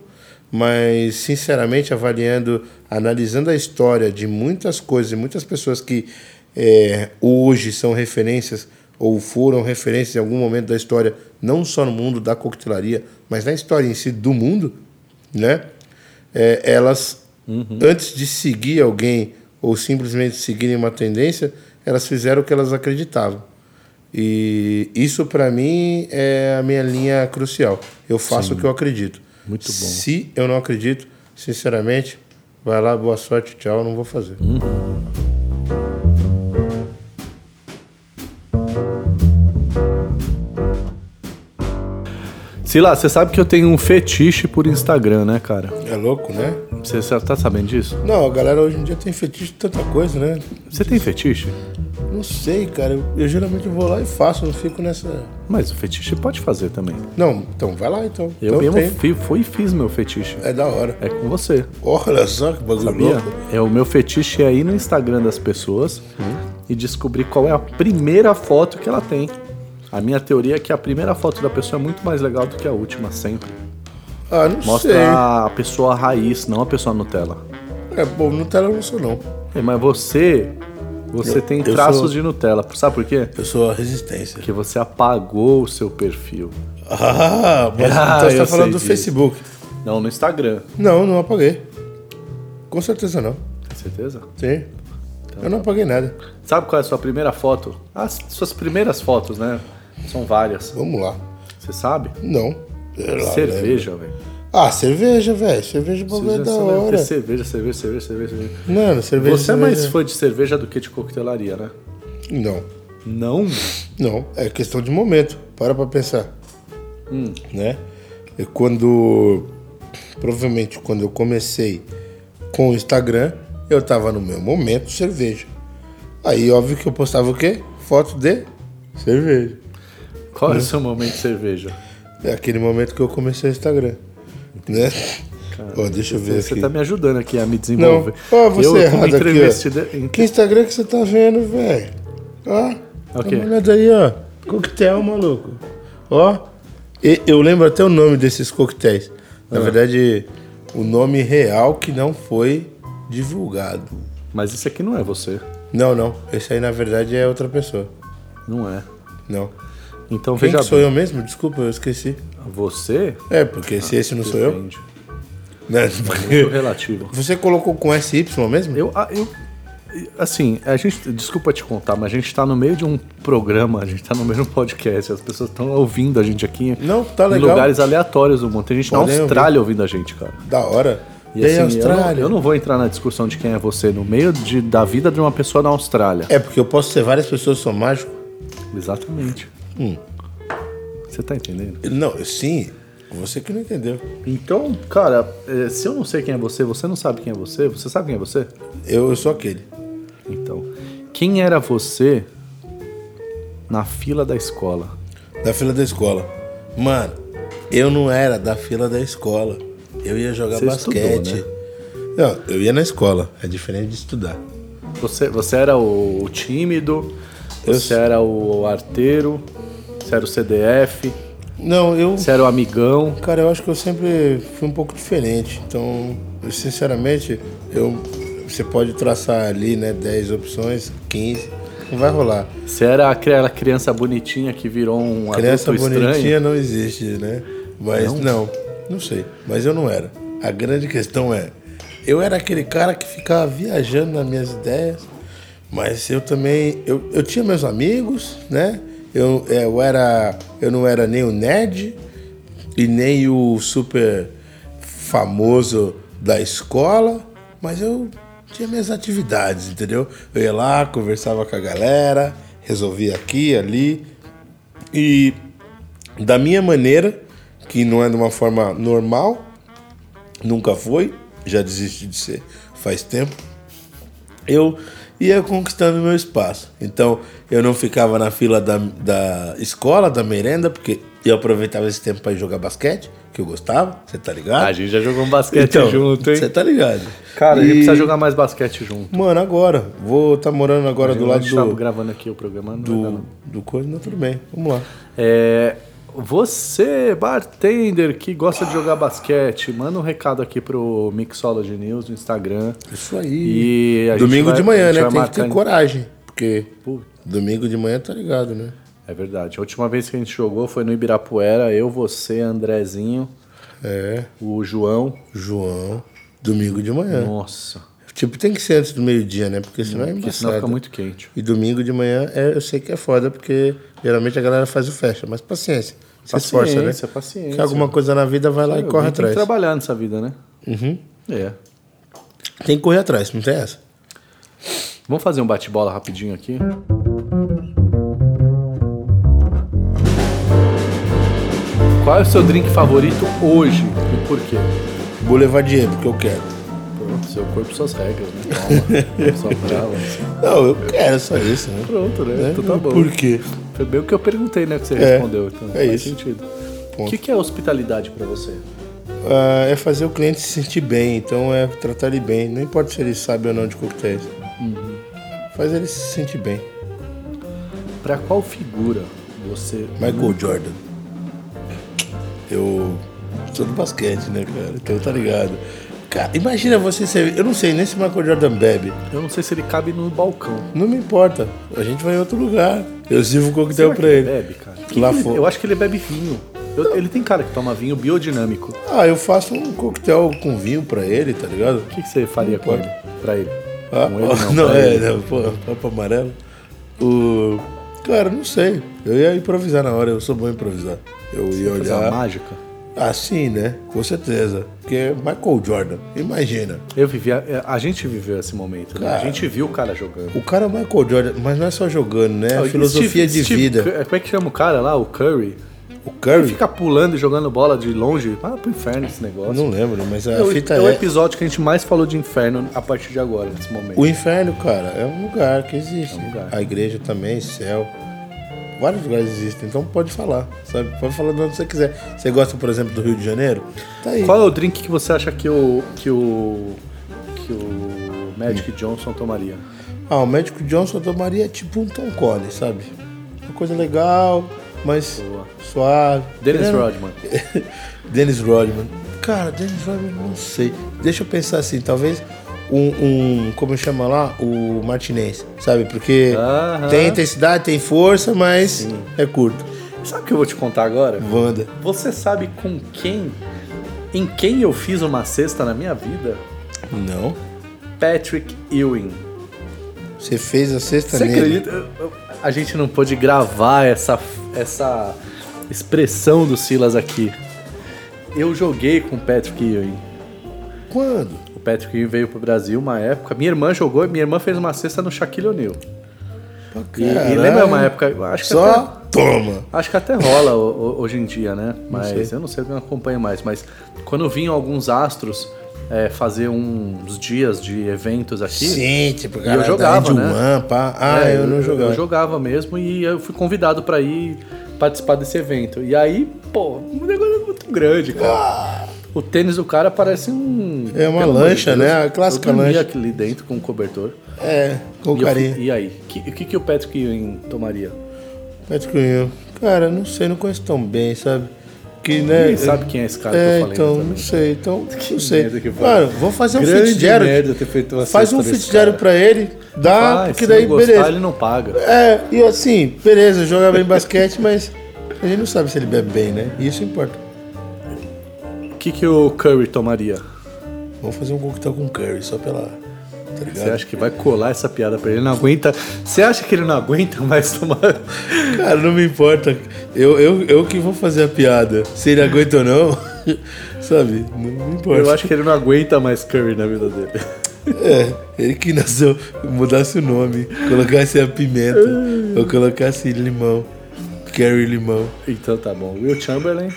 mas sinceramente avaliando, analisando a história de muitas coisas e muitas pessoas que é, hoje são referências ou foram referências em algum momento da história, não só no mundo da coquetelaria, mas na história em si do mundo, né? É, elas, antes de seguir alguém ou simplesmente seguirem uma tendência, elas fizeram o que elas acreditavam. E isso, para mim, é a minha linha crucial. Eu faço o que eu acredito. Muito bom. Se eu não acredito, sinceramente, vai lá, boa sorte, tchau, não vou fazer. Sila, você sabe que eu tenho um fetiche por Instagram, né, cara? É louco, né? Você, tá sabendo disso? Não, a galera hoje em dia tem fetiche de tanta coisa, né? Você tem fetiche? Não sei, cara. Eu, eu geralmente vou lá e faço, não fico nessa. Mas o fetiche pode fazer também. Não, então vai lá então. Eu então, mesmo fi- fui e fiz meu fetiche. É da hora. É com você. Olha só que bagulho Sabia? louco. É o meu fetiche é ir no Instagram das pessoas e descobrir qual é a primeira foto que ela tem. A minha teoria é que a primeira foto da pessoa é muito mais legal do que a última, sempre. Ah, não Mostra sei. a pessoa raiz, não a pessoa Nutella. É, bom, Nutella eu não sou não. É, mas você, você Eu- tem eu traços sou- de Nutella. Sabe por quê? Eu sou a resistência. Porque você apagou o seu perfil. Ah, mas [laughs] Ah, então você tá falando do disso. Facebook. Não, no Instagram. Não, não apaguei. Com certeza não. Tem certeza? Sim. eu não apaguei nada. Sabe qual é a sua primeira foto? As suas primeiras fotos, né? São várias. Vamos lá. Você sabe? Não. Cerveja, velho. Ah, cerveja, velho. Cerveja é bagulho Você da hora. cerveja, cerveja, cerveja, cerveja, cerveja. Mano, cerveja. Você é mais cerveja- fã de cerveja do que de coquetelaria, né? Não. Não? Não, é questão de momento. Para pra pensar. Hum. Né? E quando. Provavelmente quando eu comecei com o Instagram, eu tava no meu momento cerveja. Aí, óbvio que eu postava o quê? Foto de cerveja. Qual é o seu momento de cerveja? É aquele momento que eu comecei o Instagram. Né? Ó, deixa eu ver Você aqui. tá me ajudando aqui a me Não, desenvolver. ó, você eu, como errado aqui, ó. Que Instagram que você tá vendo, velho? Ó, Ok. dá uma olhada aí, ó. Coquetel, maluco. Ó, e- eu lembro até o nome desses coquetéis. Na Ah. verdade, o nome real que não foi divulgado. Mas isso aqui não é você. Não, não. Esse aí, na verdade, é outra pessoa. Não é. Não. Então Quem veja que sou bem. eu mesmo? Desculpa, eu esqueci. Você É, porque se esse não sou eu. depende. Né? Muito relativo. Você colocou com SY mesmo? Eu, ah, eu, assim, a gente, desculpa te contar, mas a gente tá no meio de um programa, a gente tá no meio de um podcast, as pessoas estão ouvindo a gente aqui Não, tá em legal. lugares aleatórios do mundo. Tem gente Podem na Austrália ouvindo a gente, cara. Da hora. E, assim, eu não, Austrália? eu não vou entrar na discussão de quem é você no meio de, da vida de uma pessoa na Austrália. É porque eu posso ser várias pessoas, sou mágico. Exatamente. Hum. Você tá entendendo? Não, sim. Você que não entendeu. Então, cara, eh, se eu não sei quem é você, você não sabe quem é você, você sabe quem é você? Eu, eu sou aquele. Então, quem era você na fila da escola? Da fila da escola. Mano, eu não era da fila da escola. Eu ia jogar Você basquete. estudou, Não, eu ia na escola. É diferente de estudar. Você, você era o tímido, Eu você era o arteiro, você era o CDF, Não, eu. você era o amigão. Cara, eu acho que eu sempre fui um pouco diferente. Então, eu, sinceramente, eu. Você pode traçar ali, né, 10 opções, 15. Não vai rolar. Você era aquela criança bonitinha que virou um Criança adulto bonitinha estranho. não existe, né? Mas não? não, sei. Mas eu não era. A grande questão é, eu era aquele cara que ficava viajando nas minhas ideias, mas eu também, eu, eu tinha meus amigos, né? Eu, eu era, eu não era nem o nerd e nem o super famoso da escola, mas eu tinha minhas atividades, entendeu? Eu ia lá, conversava com a galera, resolvia aqui, ali, e da minha maneira, que não é de uma forma normal, nunca foi, já desisti de ser faz tempo, eu ia conquistando meu espaço. Então eu não ficava na fila da, da escola, da merenda, porque eu aproveitava esse tempo para ir jogar basquete, que eu gostava, você tá ligado? A gente já jogou um basquete Então, junto, hein? Você tá ligado? Cara, a gente E- precisa jogar mais basquete junto. Mano, agora. Vou tá morando agora do lado do. gravando aqui o programa. Não Do, não. do coisa, não, tudo bem. Vamos lá. É, você, bartender, que gosta de jogar basquete, manda um recado aqui pro Mixology News no Instagram. Isso aí. E domingo vai- de manhã, né? Tem que ter coragem. Porque Pô, domingo de manhã tá ligado, né? É verdade. A última vez que a gente jogou foi no Ibirapuera, eu, você, Andrezinho, É. o João. João. Domingo de manhã. Nossa, Tipo, tem que ser antes do meio-dia, né? Porque senão é porque senão fica muito quente. E domingo de manhã é, eu sei que é foda, porque geralmente a galera faz o fecha. Mas paciência. Se esforça, né? Paciência, paciência. Quer alguma coisa na vida, vai lá e corre tem atrás. que trabalhar nessa vida, né? Uhum. É. Tem que correr atrás, não tem essa? Vamos fazer um bate-bola rapidinho aqui? Qual é o seu drink favorito hoje e por quê? Boulevardier, porque eu quero. Pronto, seu corpo, suas regras, né? Calma. [laughs] Só brava. Não, eu quero só isso, né? Pronto, né? Então tá bom. Por quê? Foi bem o que eu perguntei, né? Que você É, respondeu. Então, é faz isso. sentido. O Ponto. que, que é hospitalidade pra você? Ah, é fazer o cliente se sentir bem, então é tratar ele bem. Não importa se ele sabe ou não de coquetéis. Uhum. Faz ele se sentir bem. Pra qual figura você. Michael Jordan. Eu sou do basquete, né, cara? Então tá ligado. Cara, imagina você ser. Eu não sei nem se Michael Jordan bebe. Eu não sei se ele cabe no balcão. Não me importa. A gente vai em outro lugar. Eu sirvo um coquetel Será pra ele. bebe, cara? Que Lá que ele- fora. Eu acho que ele bebe vinho. Eu- ele tem cara que toma vinho biodinâmico. Ah, eu faço um coquetel com vinho pra ele, tá ligado? O que, que você faria com ele? Pra ele? Ah, com ele [laughs] não, não, é, ele. não, pô, papo amarelo. O. Cara, não sei. Eu ia improvisar na hora, eu sou bom em improvisar. Eu ia Fazer uma olhar. mágica? Assim, né? Com certeza. Porque é Michael Jordan, imagina. Eu vivia. A gente viveu esse momento, né? A Cara. gente viu o cara jogando. O cara é Michael Jordan, mas não é só jogando, né? É Ah, a o filosofia Steve- de Steve vida. Como é que chama o cara lá? O Curry? O Ele Curry? fica pulando e jogando bola de longe. Ah, pro inferno esse negócio. Não lembro, mas a é, o, fita é o é. episódio que a gente mais falou de inferno a partir de agora, nesse momento. O inferno, cara, é um lugar que existe. É um lugar. A igreja também, céu. Vários lugares existem, então pode falar, sabe? Pode falar de onde você quiser. Você gosta, por exemplo, do Rio de Janeiro? Tá aí. Qual é o drink que você acha que o que o que o Magic Johnson tomaria? Ah, o médico Johnson tomaria tipo um Tom Collins, sabe? Uma coisa legal, mas Boa. suave. Dennis Querendo- Rodman. [laughs] Dennis Rodman. Cara, Dennis Rodman, não sei. Deixa eu pensar assim, talvez um, um como chama lá? O Martinez, sabe? Porque Aham. tem intensidade, tem força, mas é curto. Sabe o que eu vou te contar agora? Wanda. Você sabe com quem em quem eu fiz uma cesta na minha vida? Não. Patrick Ewing. Você fez a sexta Você nele. acredita? Eu- eu- A gente não pôde gravar essa, essa expressão do Silas aqui. Eu joguei com o Patrick Ewing. Quando? Patrick Ewing veio pro Brasil uma época. Minha irmã jogou, minha irmã fez uma cesta no Shaquille O'Neal. E, e lembra uma época, eu acho que Só até, toma. acho que até rola ho- ho- hoje em dia, né? Mas sei. eu não sei, eu não acompanho mais. Mas quando vinham alguns astros é, fazer uns dias de eventos aqui, Sim, tipo, eu cara, da jogava, né? One, pá. Ah, É, eu não jogava. Eu jogava mesmo e eu fui convidado pra ir participar desse evento. E aí, pô, um negócio muito grande, cara. O tênis do cara parece um. É uma lancha, né? A clássica eu lancha. aqui ali dentro com o cobertor. É, com E, eu carinho. e aí? O que, o que, que o Patrick Ewing tomaria? Patrick Ewing. Cara, não sei, não conheço tão bem, sabe? Que, né? Ninguém sabe quem é esse cara que É, eu falei então, também. não sei. Então, [laughs] não sei. merda que foi. Mano, vamos fazer um Grande Fitzgerald. merda ter feito uma Faz um Fitzgerald cara. pra ele, dá, porque daí, não gostar, beleza. ele não paga. É, e assim, beleza, joga bem basquete, mas a gente não sabe se ele bebe bem, né? Isso importa. O que, que o Curry tomaria? Vamos fazer um coquetel com curry, só pela. Tá Você ligado? acha que vai colar essa piada pra ele? Ele não aguenta. Você acha que ele não aguenta mais tomar. [laughs] Cara, não me importa. Eu, eu, eu que vou fazer a piada. Se ele aguenta ou não, [laughs] sabe? Não me importa. Eu acho que ele não aguenta mais Curry na vida dele. [laughs] É, ele que nasceu, mudasse o nome, colocasse a pimenta, ou colocasse limão, curry limão. Então tá bom. Will Chamberlain.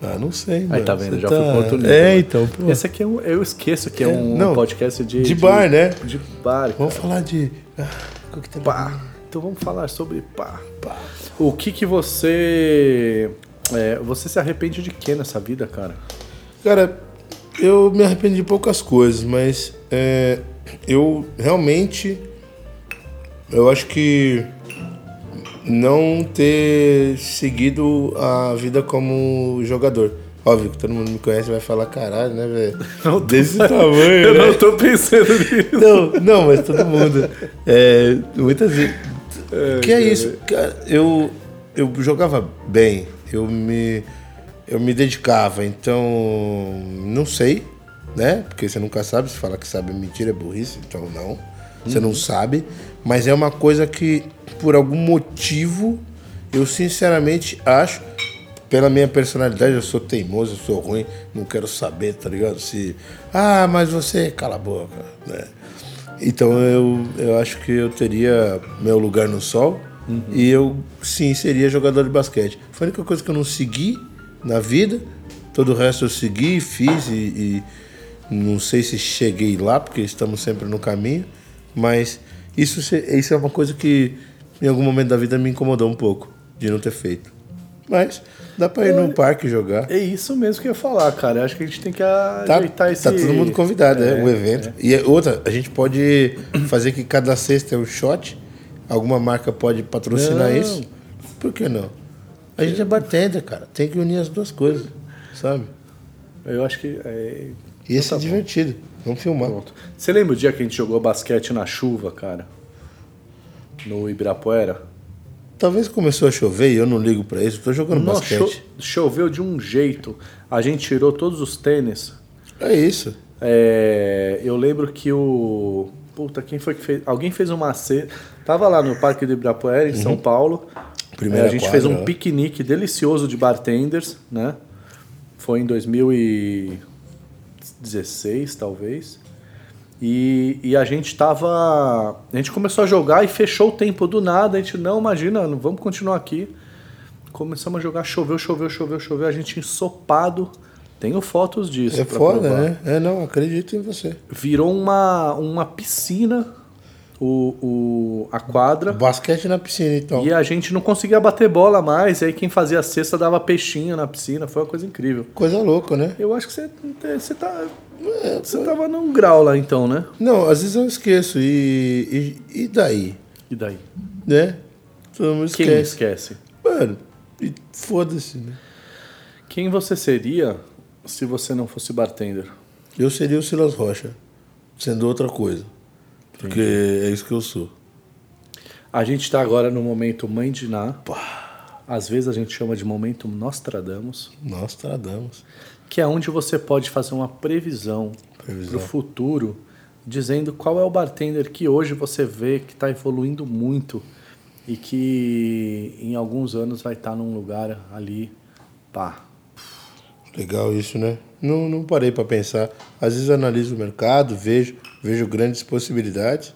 Ah, não sei, mano. Aí tá vendo, Você já foi pro outro nível. É, então, pô. Esse aqui é um, eu esqueço que é, É, um não, podcast de. de bar, né? De bar. Vamos falar de. Ah, coquetel. Pá. Então vamos falar sobre pá. O que que você. é, você se arrepende de quê nessa vida, cara? Cara, eu me arrependo de poucas coisas, mas é, eu realmente. Eu acho que não ter seguido a vida como jogador. Óbvio que todo mundo me conhece e vai falar, caralho, né, velho? [laughs] Desse tamanho, [laughs] Eu né? não tô pensando nisso. Não, não, mas todo mundo. É, muitas vezes. que é isso? Cara, eu, eu jogava bem, eu me, eu me dedicava, então não sei, né? Porque você nunca sabe, se fala que sabe é mentira, é burrice, então não. Você não sabe, mas é uma coisa que, por algum motivo, eu sinceramente acho, pela minha personalidade, eu sou teimoso, eu sou ruim, não quero saber, tá ligado? Se. Ah, mas você cala a boca, né? Então eu, eu acho que eu teria meu lugar no sol e eu sim seria jogador de basquete. Foi a única coisa que eu não segui na vida, todo o resto eu segui, fiz e, e não sei se cheguei lá, porque estamos sempre no caminho, mas isso, isso é uma coisa que em algum momento da vida me incomodou um pouco de não ter feito. Mas dá pra ir no parque jogar. É isso mesmo que eu ia falar, cara. Acho que a gente tem que Tá, ajeitar esse. tá todo mundo convidado, é, É, um evento. E é outra, a gente pode fazer que cada sexta é um shot. Alguma marca pode patrocinar Não. isso. Por que não? A gente é bartender, cara. Tem que unir as duas coisas, sabe? Eu acho que. É... E esse tá é bom. divertido. Vamos filmar. Pronto. Você lembra o dia que a gente jogou basquete na chuva, cara? No Ibirapuera? Talvez começou a chover e eu não ligo pra isso. Tô jogando Nossa, basquete. cho- choveu de um jeito. A gente tirou todos os tênis. É isso. É, eu lembro que o. Puta, quem foi que fez? Alguém fez uma cesta. Tava lá no Parque do Ibirapuera, em São Paulo. Uhum. Primeira É, a gente quadra, fez um né? piquenique delicioso de bartenders, né? Foi em 2016, talvez. E, e a gente tava. A gente começou a jogar e fechou o tempo do nada. A gente, não, imagina, não vamos continuar aqui. Começamos a jogar, choveu, choveu, choveu, choveu. A gente ensopado. Tenho fotos disso. É foda, provar. né? É, não, acredito em você. Virou uma, uma piscina. O, o, a quadra. Basquete na piscina, então. E a gente não conseguia bater bola mais, e aí quem fazia a cesta dava peixinho na piscina, foi uma coisa incrível. Coisa louca, né? Eu acho que você, você tá. Você tava num grau lá então, né? Não, às vezes eu esqueço. E, e, e daí? E daí? Né? Todo mundo Quem esquece. esquece? Mano, e foda-se, né? Quem você seria se você não fosse bartender? Eu seria o Silas Rocha, sendo outra coisa. Porque é isso que eu sou. A gente está agora no momento Mãe de Ná. Às vezes a gente chama de momento Nostradamus, Nós tradamos. que é onde você pode fazer uma previsão, para o futuro, dizendo qual é o bartender que hoje você vê que está evoluindo muito e que em alguns anos vai estar num lugar ali, pá. Legal isso, né? Não, não parei para pensar. Às vezes analiso o mercado, vejo, vejo grandes possibilidades,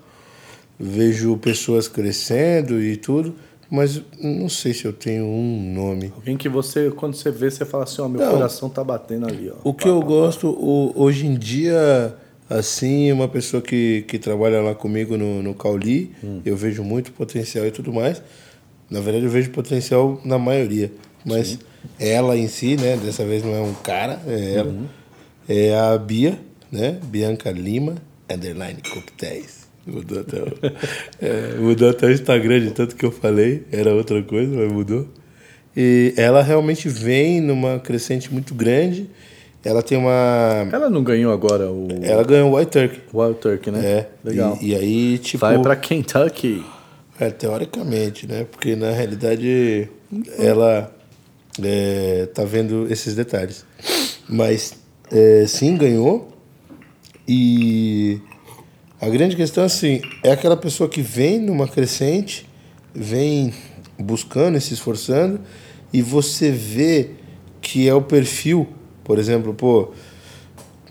vejo pessoas crescendo e tudo, mas não sei se eu tenho um nome. Alguém que você, quando você vê, você fala assim, ó, meu Não. coração tá batendo ali, ó. O que eu gosto o- hoje em dia, assim, uma pessoa que, que trabalha lá comigo no, no Cauli, eu vejo muito potencial e tudo mais. Na verdade, eu vejo potencial na maioria. Mas ela em si, né? Dessa vez não é um cara, é ela. É a Bia, né? Bianca Lima, underline coquetéis. Mudou até, o, [laughs] é, mudou até o Instagram de tanto que eu falei. Era outra coisa, mas mudou. E ela realmente vem numa crescente muito grande. Ela tem uma. Ela não ganhou agora o Ela ganhou o White Turkey. Wild Turkey, né? É. Legal. E, e aí, tipo. Vai pra Kentucky. É, teoricamente, né? Porque na realidade ela é, tá vendo esses detalhes. Mas é, sim, ganhou. E a grande questão assim, é aquela pessoa que vem numa crescente, vem buscando e se esforçando, e você vê que é o perfil, por exemplo, pô,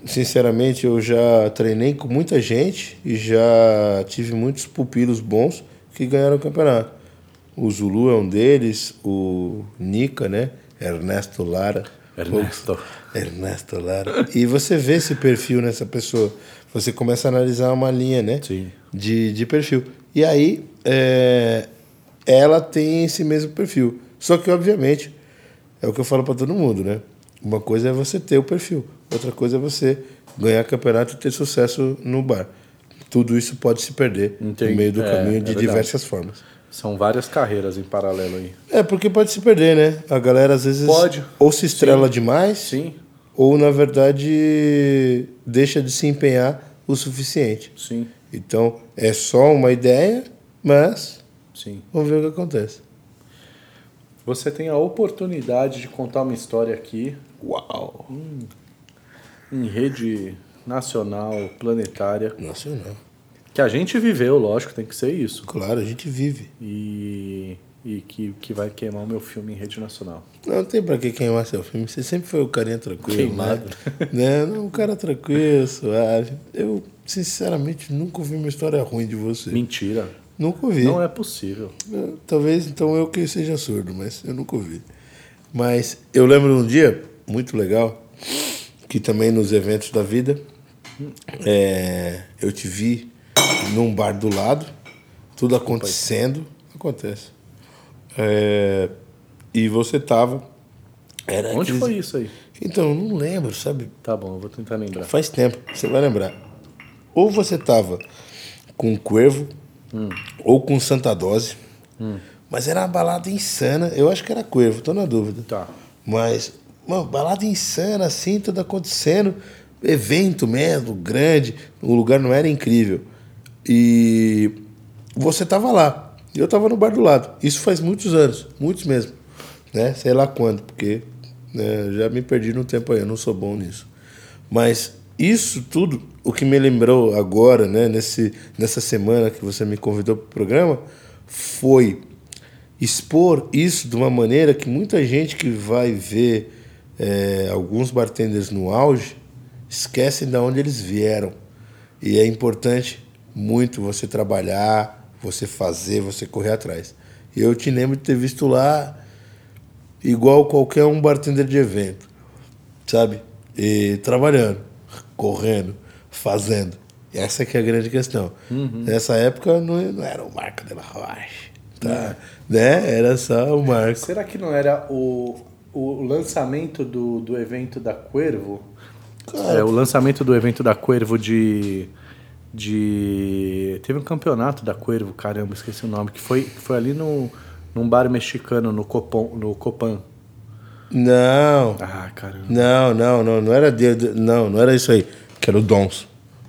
sinceramente, eu já treinei com muita gente e já tive muitos pupilos bons que ganharam o campeonato. O Zulu é um deles, o Nica, né? Ernesto Lara. Ernesto. Ernesto Lara. E você vê esse perfil nessa pessoa. Você começa a analisar uma linha, né? Sim. De, de perfil. E aí, é, ela tem esse mesmo perfil. Só que, obviamente, é o que eu falo para todo mundo, né? Uma coisa é você ter o perfil, outra coisa é você ganhar campeonato e ter sucesso no bar. Tudo isso pode se perder Entendi. no meio do É, caminho é de diversas formas. São várias carreiras em paralelo aí. É, porque pode se perder, né? A galera às vezes Pode. ou se estrela demais, Sim, ou na verdade deixa de se empenhar o suficiente. sim, Então é só uma ideia, mas sim. vamos ver o que acontece. Você tem a oportunidade de contar uma história aqui Uau! em rede nacional, planetária, Nacional. Que a gente viveu, lógico, tem que ser isso. Claro, a gente vive. E, e que, que vai queimar o meu filme em rede nacional. Não tem pra que queimar seu filme. Você sempre foi o carinha tranquilo. Queimado. Né? [laughs] né? Não, um cara tranquilo, suave. Eu, sinceramente, nunca ouvi uma história ruim de você. Mentira. Nunca ouvi. Não é possível. É, Talvez então eu que seja surdo, mas eu nunca ouvi. Mas eu lembro um dia muito legal que também nos eventos da vida é, eu te vi num bar do lado, tudo acontecendo, acontece. É, e você tava. Era Onde aqueles- foi isso aí? Então, eu não lembro, sabe? Tá bom, eu vou tentar lembrar. Faz tempo, você vai lembrar. Ou você tava com o Cuervo, ou com Santa Dose. Mas era uma balada insana. Eu acho que era Cuervo, tô na dúvida. Tá. Mas, mano, balada insana, assim, tudo acontecendo. Evento mesmo, grande. O lugar não era incrível. E você tava lá. E eu tava no bar do lado. Isso faz muitos anos, muitos mesmo. Né? Sei lá quando, porque né, já me perdi no tempo aí, eu não sou bom nisso. Mas isso tudo, o que me lembrou agora, né, nesse, nessa semana que você me convidou para o programa, foi expor isso de uma maneira que muita gente que vai ver é, alguns bartenders no auge esquecem de onde eles vieram. E é importante muito você trabalhar, você fazer, você correr atrás. Eu te lembro de ter visto lá igual qualquer um bartender de evento, sabe? E trabalhando, correndo, fazendo. Essa que é a grande questão. Uhum. Nessa época não, não era o Marco de la Roche. Tá? Né? Era só o Marco. Será que não era o, o lançamento do, do evento da Cuervo? É, o lançamento do evento da Cuervo de. De. Teve um campeonato da Cuervo, caramba, esqueci o nome, que foi, que foi ali no, num bar mexicano, no, Copom, no Copan. Não. Ah, caramba. Não, não, não, não era de, não, não era isso aí. Que era o Dons.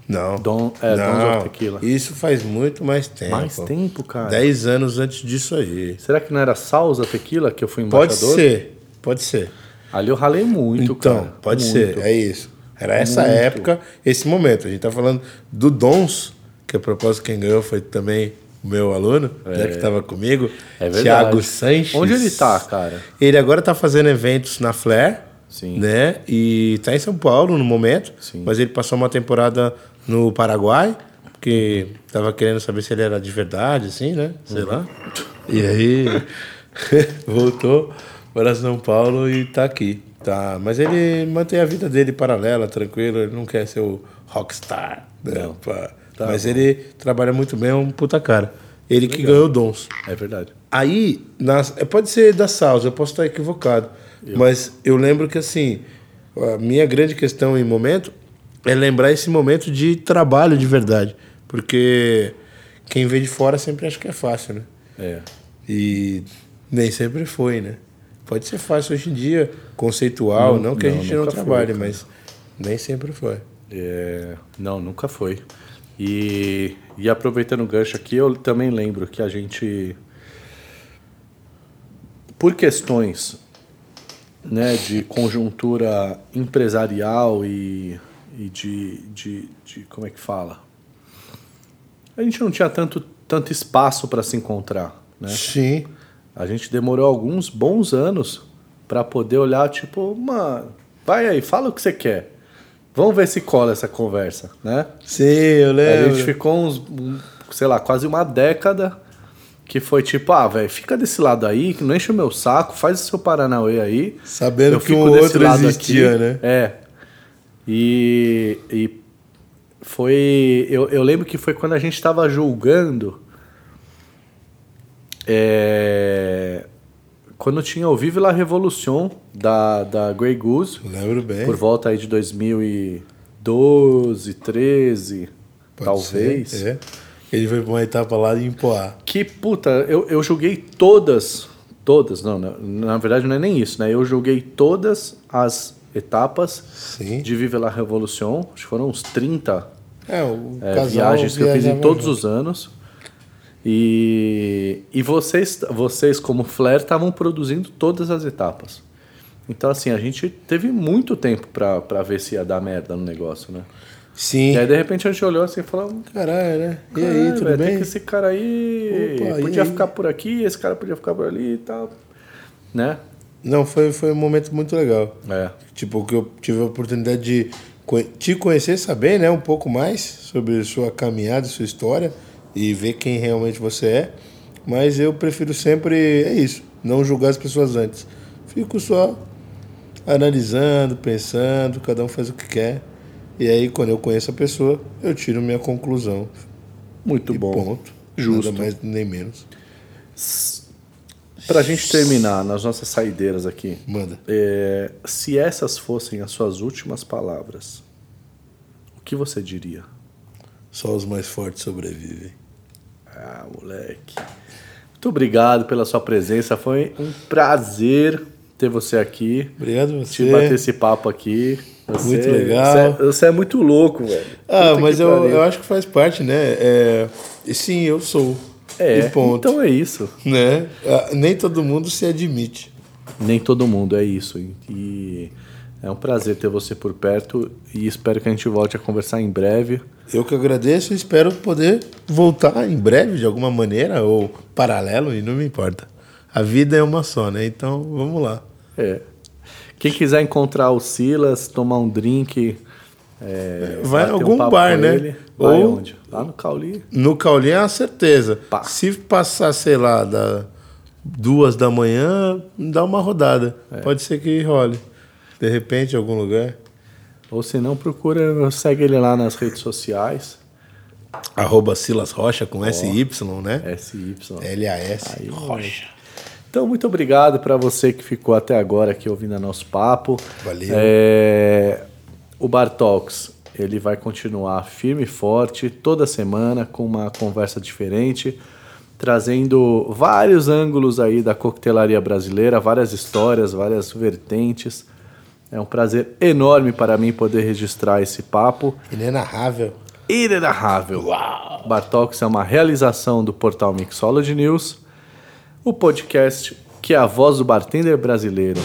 Não. Dom, é, não. Dons of Tequila. Isso faz muito mais tempo. Mais tempo, cara. Dez anos antes disso aí. Será que não era Salsa Tequila que eu fui Pode embaixador? ser, pode ser. Ali eu ralei muito, Então, cara. pode Muito. ser, é isso. Era essa Muito. época, esse momento. A gente tá falando do Dons, que a propósito quem ganhou foi também o meu aluno, né, que estava comigo, É. Thiago Sanches. Onde ele tá, cara? Ele agora tá fazendo eventos na Flair, Sim. né? E tá em São Paulo no momento, Sim. mas ele passou uma temporada no Paraguai, porque tava querendo saber se ele era de verdade, assim, né? Sei lá. E aí [laughs] voltou para São Paulo e tá aqui. Tá, mas ele mantém a vida dele paralela, tranquilo, ele não quer ser o rockstar. Né? Não. Pá. Tá mas bom. ele trabalha muito bem, é um puta cara. Ele que ganhou dons. É verdade. Aí, nas, é, pode ser da Salsa, eu posso estar equivocado. Mas eu lembro que, assim, a minha grande questão em momento é lembrar esse momento de trabalho de verdade. Porque quem vê de fora sempre acha que é fácil, né? É. E nem sempre foi, né? Pode ser fácil hoje em dia, conceitual, não, Não, que a não, gente não foi, trabalhe, cara. mas nem sempre foi. É, não, nunca foi. E, e aproveitando o gancho aqui, eu também lembro que a gente, por questões né, de conjuntura empresarial e, e de, de, de. Como é que fala? A gente não tinha tanto, tanto espaço para se encontrar. Né? Sim. A gente demorou alguns bons anos para poder olhar, tipo, mano, vai aí, fala o que você quer. Vamos ver se cola essa conversa, né? Sim, eu A lembro. gente ficou uns, sei lá, quase uma década que foi tipo, ah, velho, fica desse lado aí, que não enche o meu saco, faz o seu Paranauê aí. Sabendo eu que fico um outro lado existia, aqui. né? É. E, e foi. Eu, eu lembro que foi quando a gente estava julgando. É, quando tinha o Vive la Revolution da, da Grey Goose, Lembro bem. por volta aí de 2012, 13, Pode talvez. ser, é. Ele foi pra uma etapa lá em Poá. Que puta, eu, eu julguei todas, todas, não, na, na verdade não é nem isso, né? Eu julguei todas as etapas Sim. de Vive la Revolution, acho que foram uns 30 É, é, viagens que eu fiz em todos junto. os anos. E, e vocês, vocês, como Flair, estavam produzindo todas as etapas. Então, assim, a gente teve muito tempo pra ver se ia dar merda no negócio, né? Sim. E aí, de repente, a gente olhou assim e falou: Caralho, né? E aí, "Caralho, tudo velho, bem? Tem que esse cara aí Opa, podia aí?" ficar por aqui, esse cara podia ficar por ali e tal. Né? Não, foi, foi um momento muito legal. É. Tipo, que eu tive a oportunidade de te conhecer, saber, né, um pouco mais sobre sua caminhada, sua história e ver quem realmente você é. Mas eu prefiro sempre, é isso, não julgar as pessoas antes. Fico só analisando, pensando, cada um faz o que quer. E aí, quando eu conheço a pessoa, eu tiro minha conclusão. Muito e bom. ponto. Justo. Nada mais nem menos. Pra gente terminar nas nossas saideiras aqui, Manda. é, se essas fossem as suas últimas palavras, o que você diria? Só os mais fortes sobrevivem. Ah, moleque. Muito obrigado pela sua presença. Foi um prazer ter você aqui. Obrigado a Te você. bater esse papo aqui. Você- Muito legal. Você é, você é muito louco, velho. Ah, Puta mas eu, eu acho que faz parte, né? É, e sim, eu sou. É, então é isso. Né? Ah, Nem todo mundo se admite. Nem todo mundo é isso. E é um prazer ter você por perto e espero que a gente volte a conversar em breve. Eu que agradeço e espero poder voltar em breve, de alguma maneira, ou paralelo, e não me importa. A vida é uma só, né? Então, vamos lá. É. Quem quiser encontrar o Silas, tomar um drink, é, Vai em um algum papo bar, né? ele, Ou- onde? Lá no Cauli. No Cauli é uma certeza. Pá. Se passar, sei lá, da duas da manhã, dá uma rodada. É. Pode ser que role. De repente, em algum lugar. Ou se não, procura, segue ele lá nas redes sociais. Arroba Silas Rocha com SY, né? SY. L-A-S Aí, Rocha. Então, muito obrigado para você que ficou até agora aqui ouvindo nosso papo. Valeu. É, o Bartox, ele vai continuar firme e forte toda semana com uma conversa diferente, trazendo vários ângulos aí da coquetelaria brasileira, várias histórias, várias vertentes. É um prazer enorme para mim poder registrar esse papo. Inenarrável. Inenarrável. Bartox é uma realização do portal Mixology News, o podcast que é a voz do bartender brasileiro.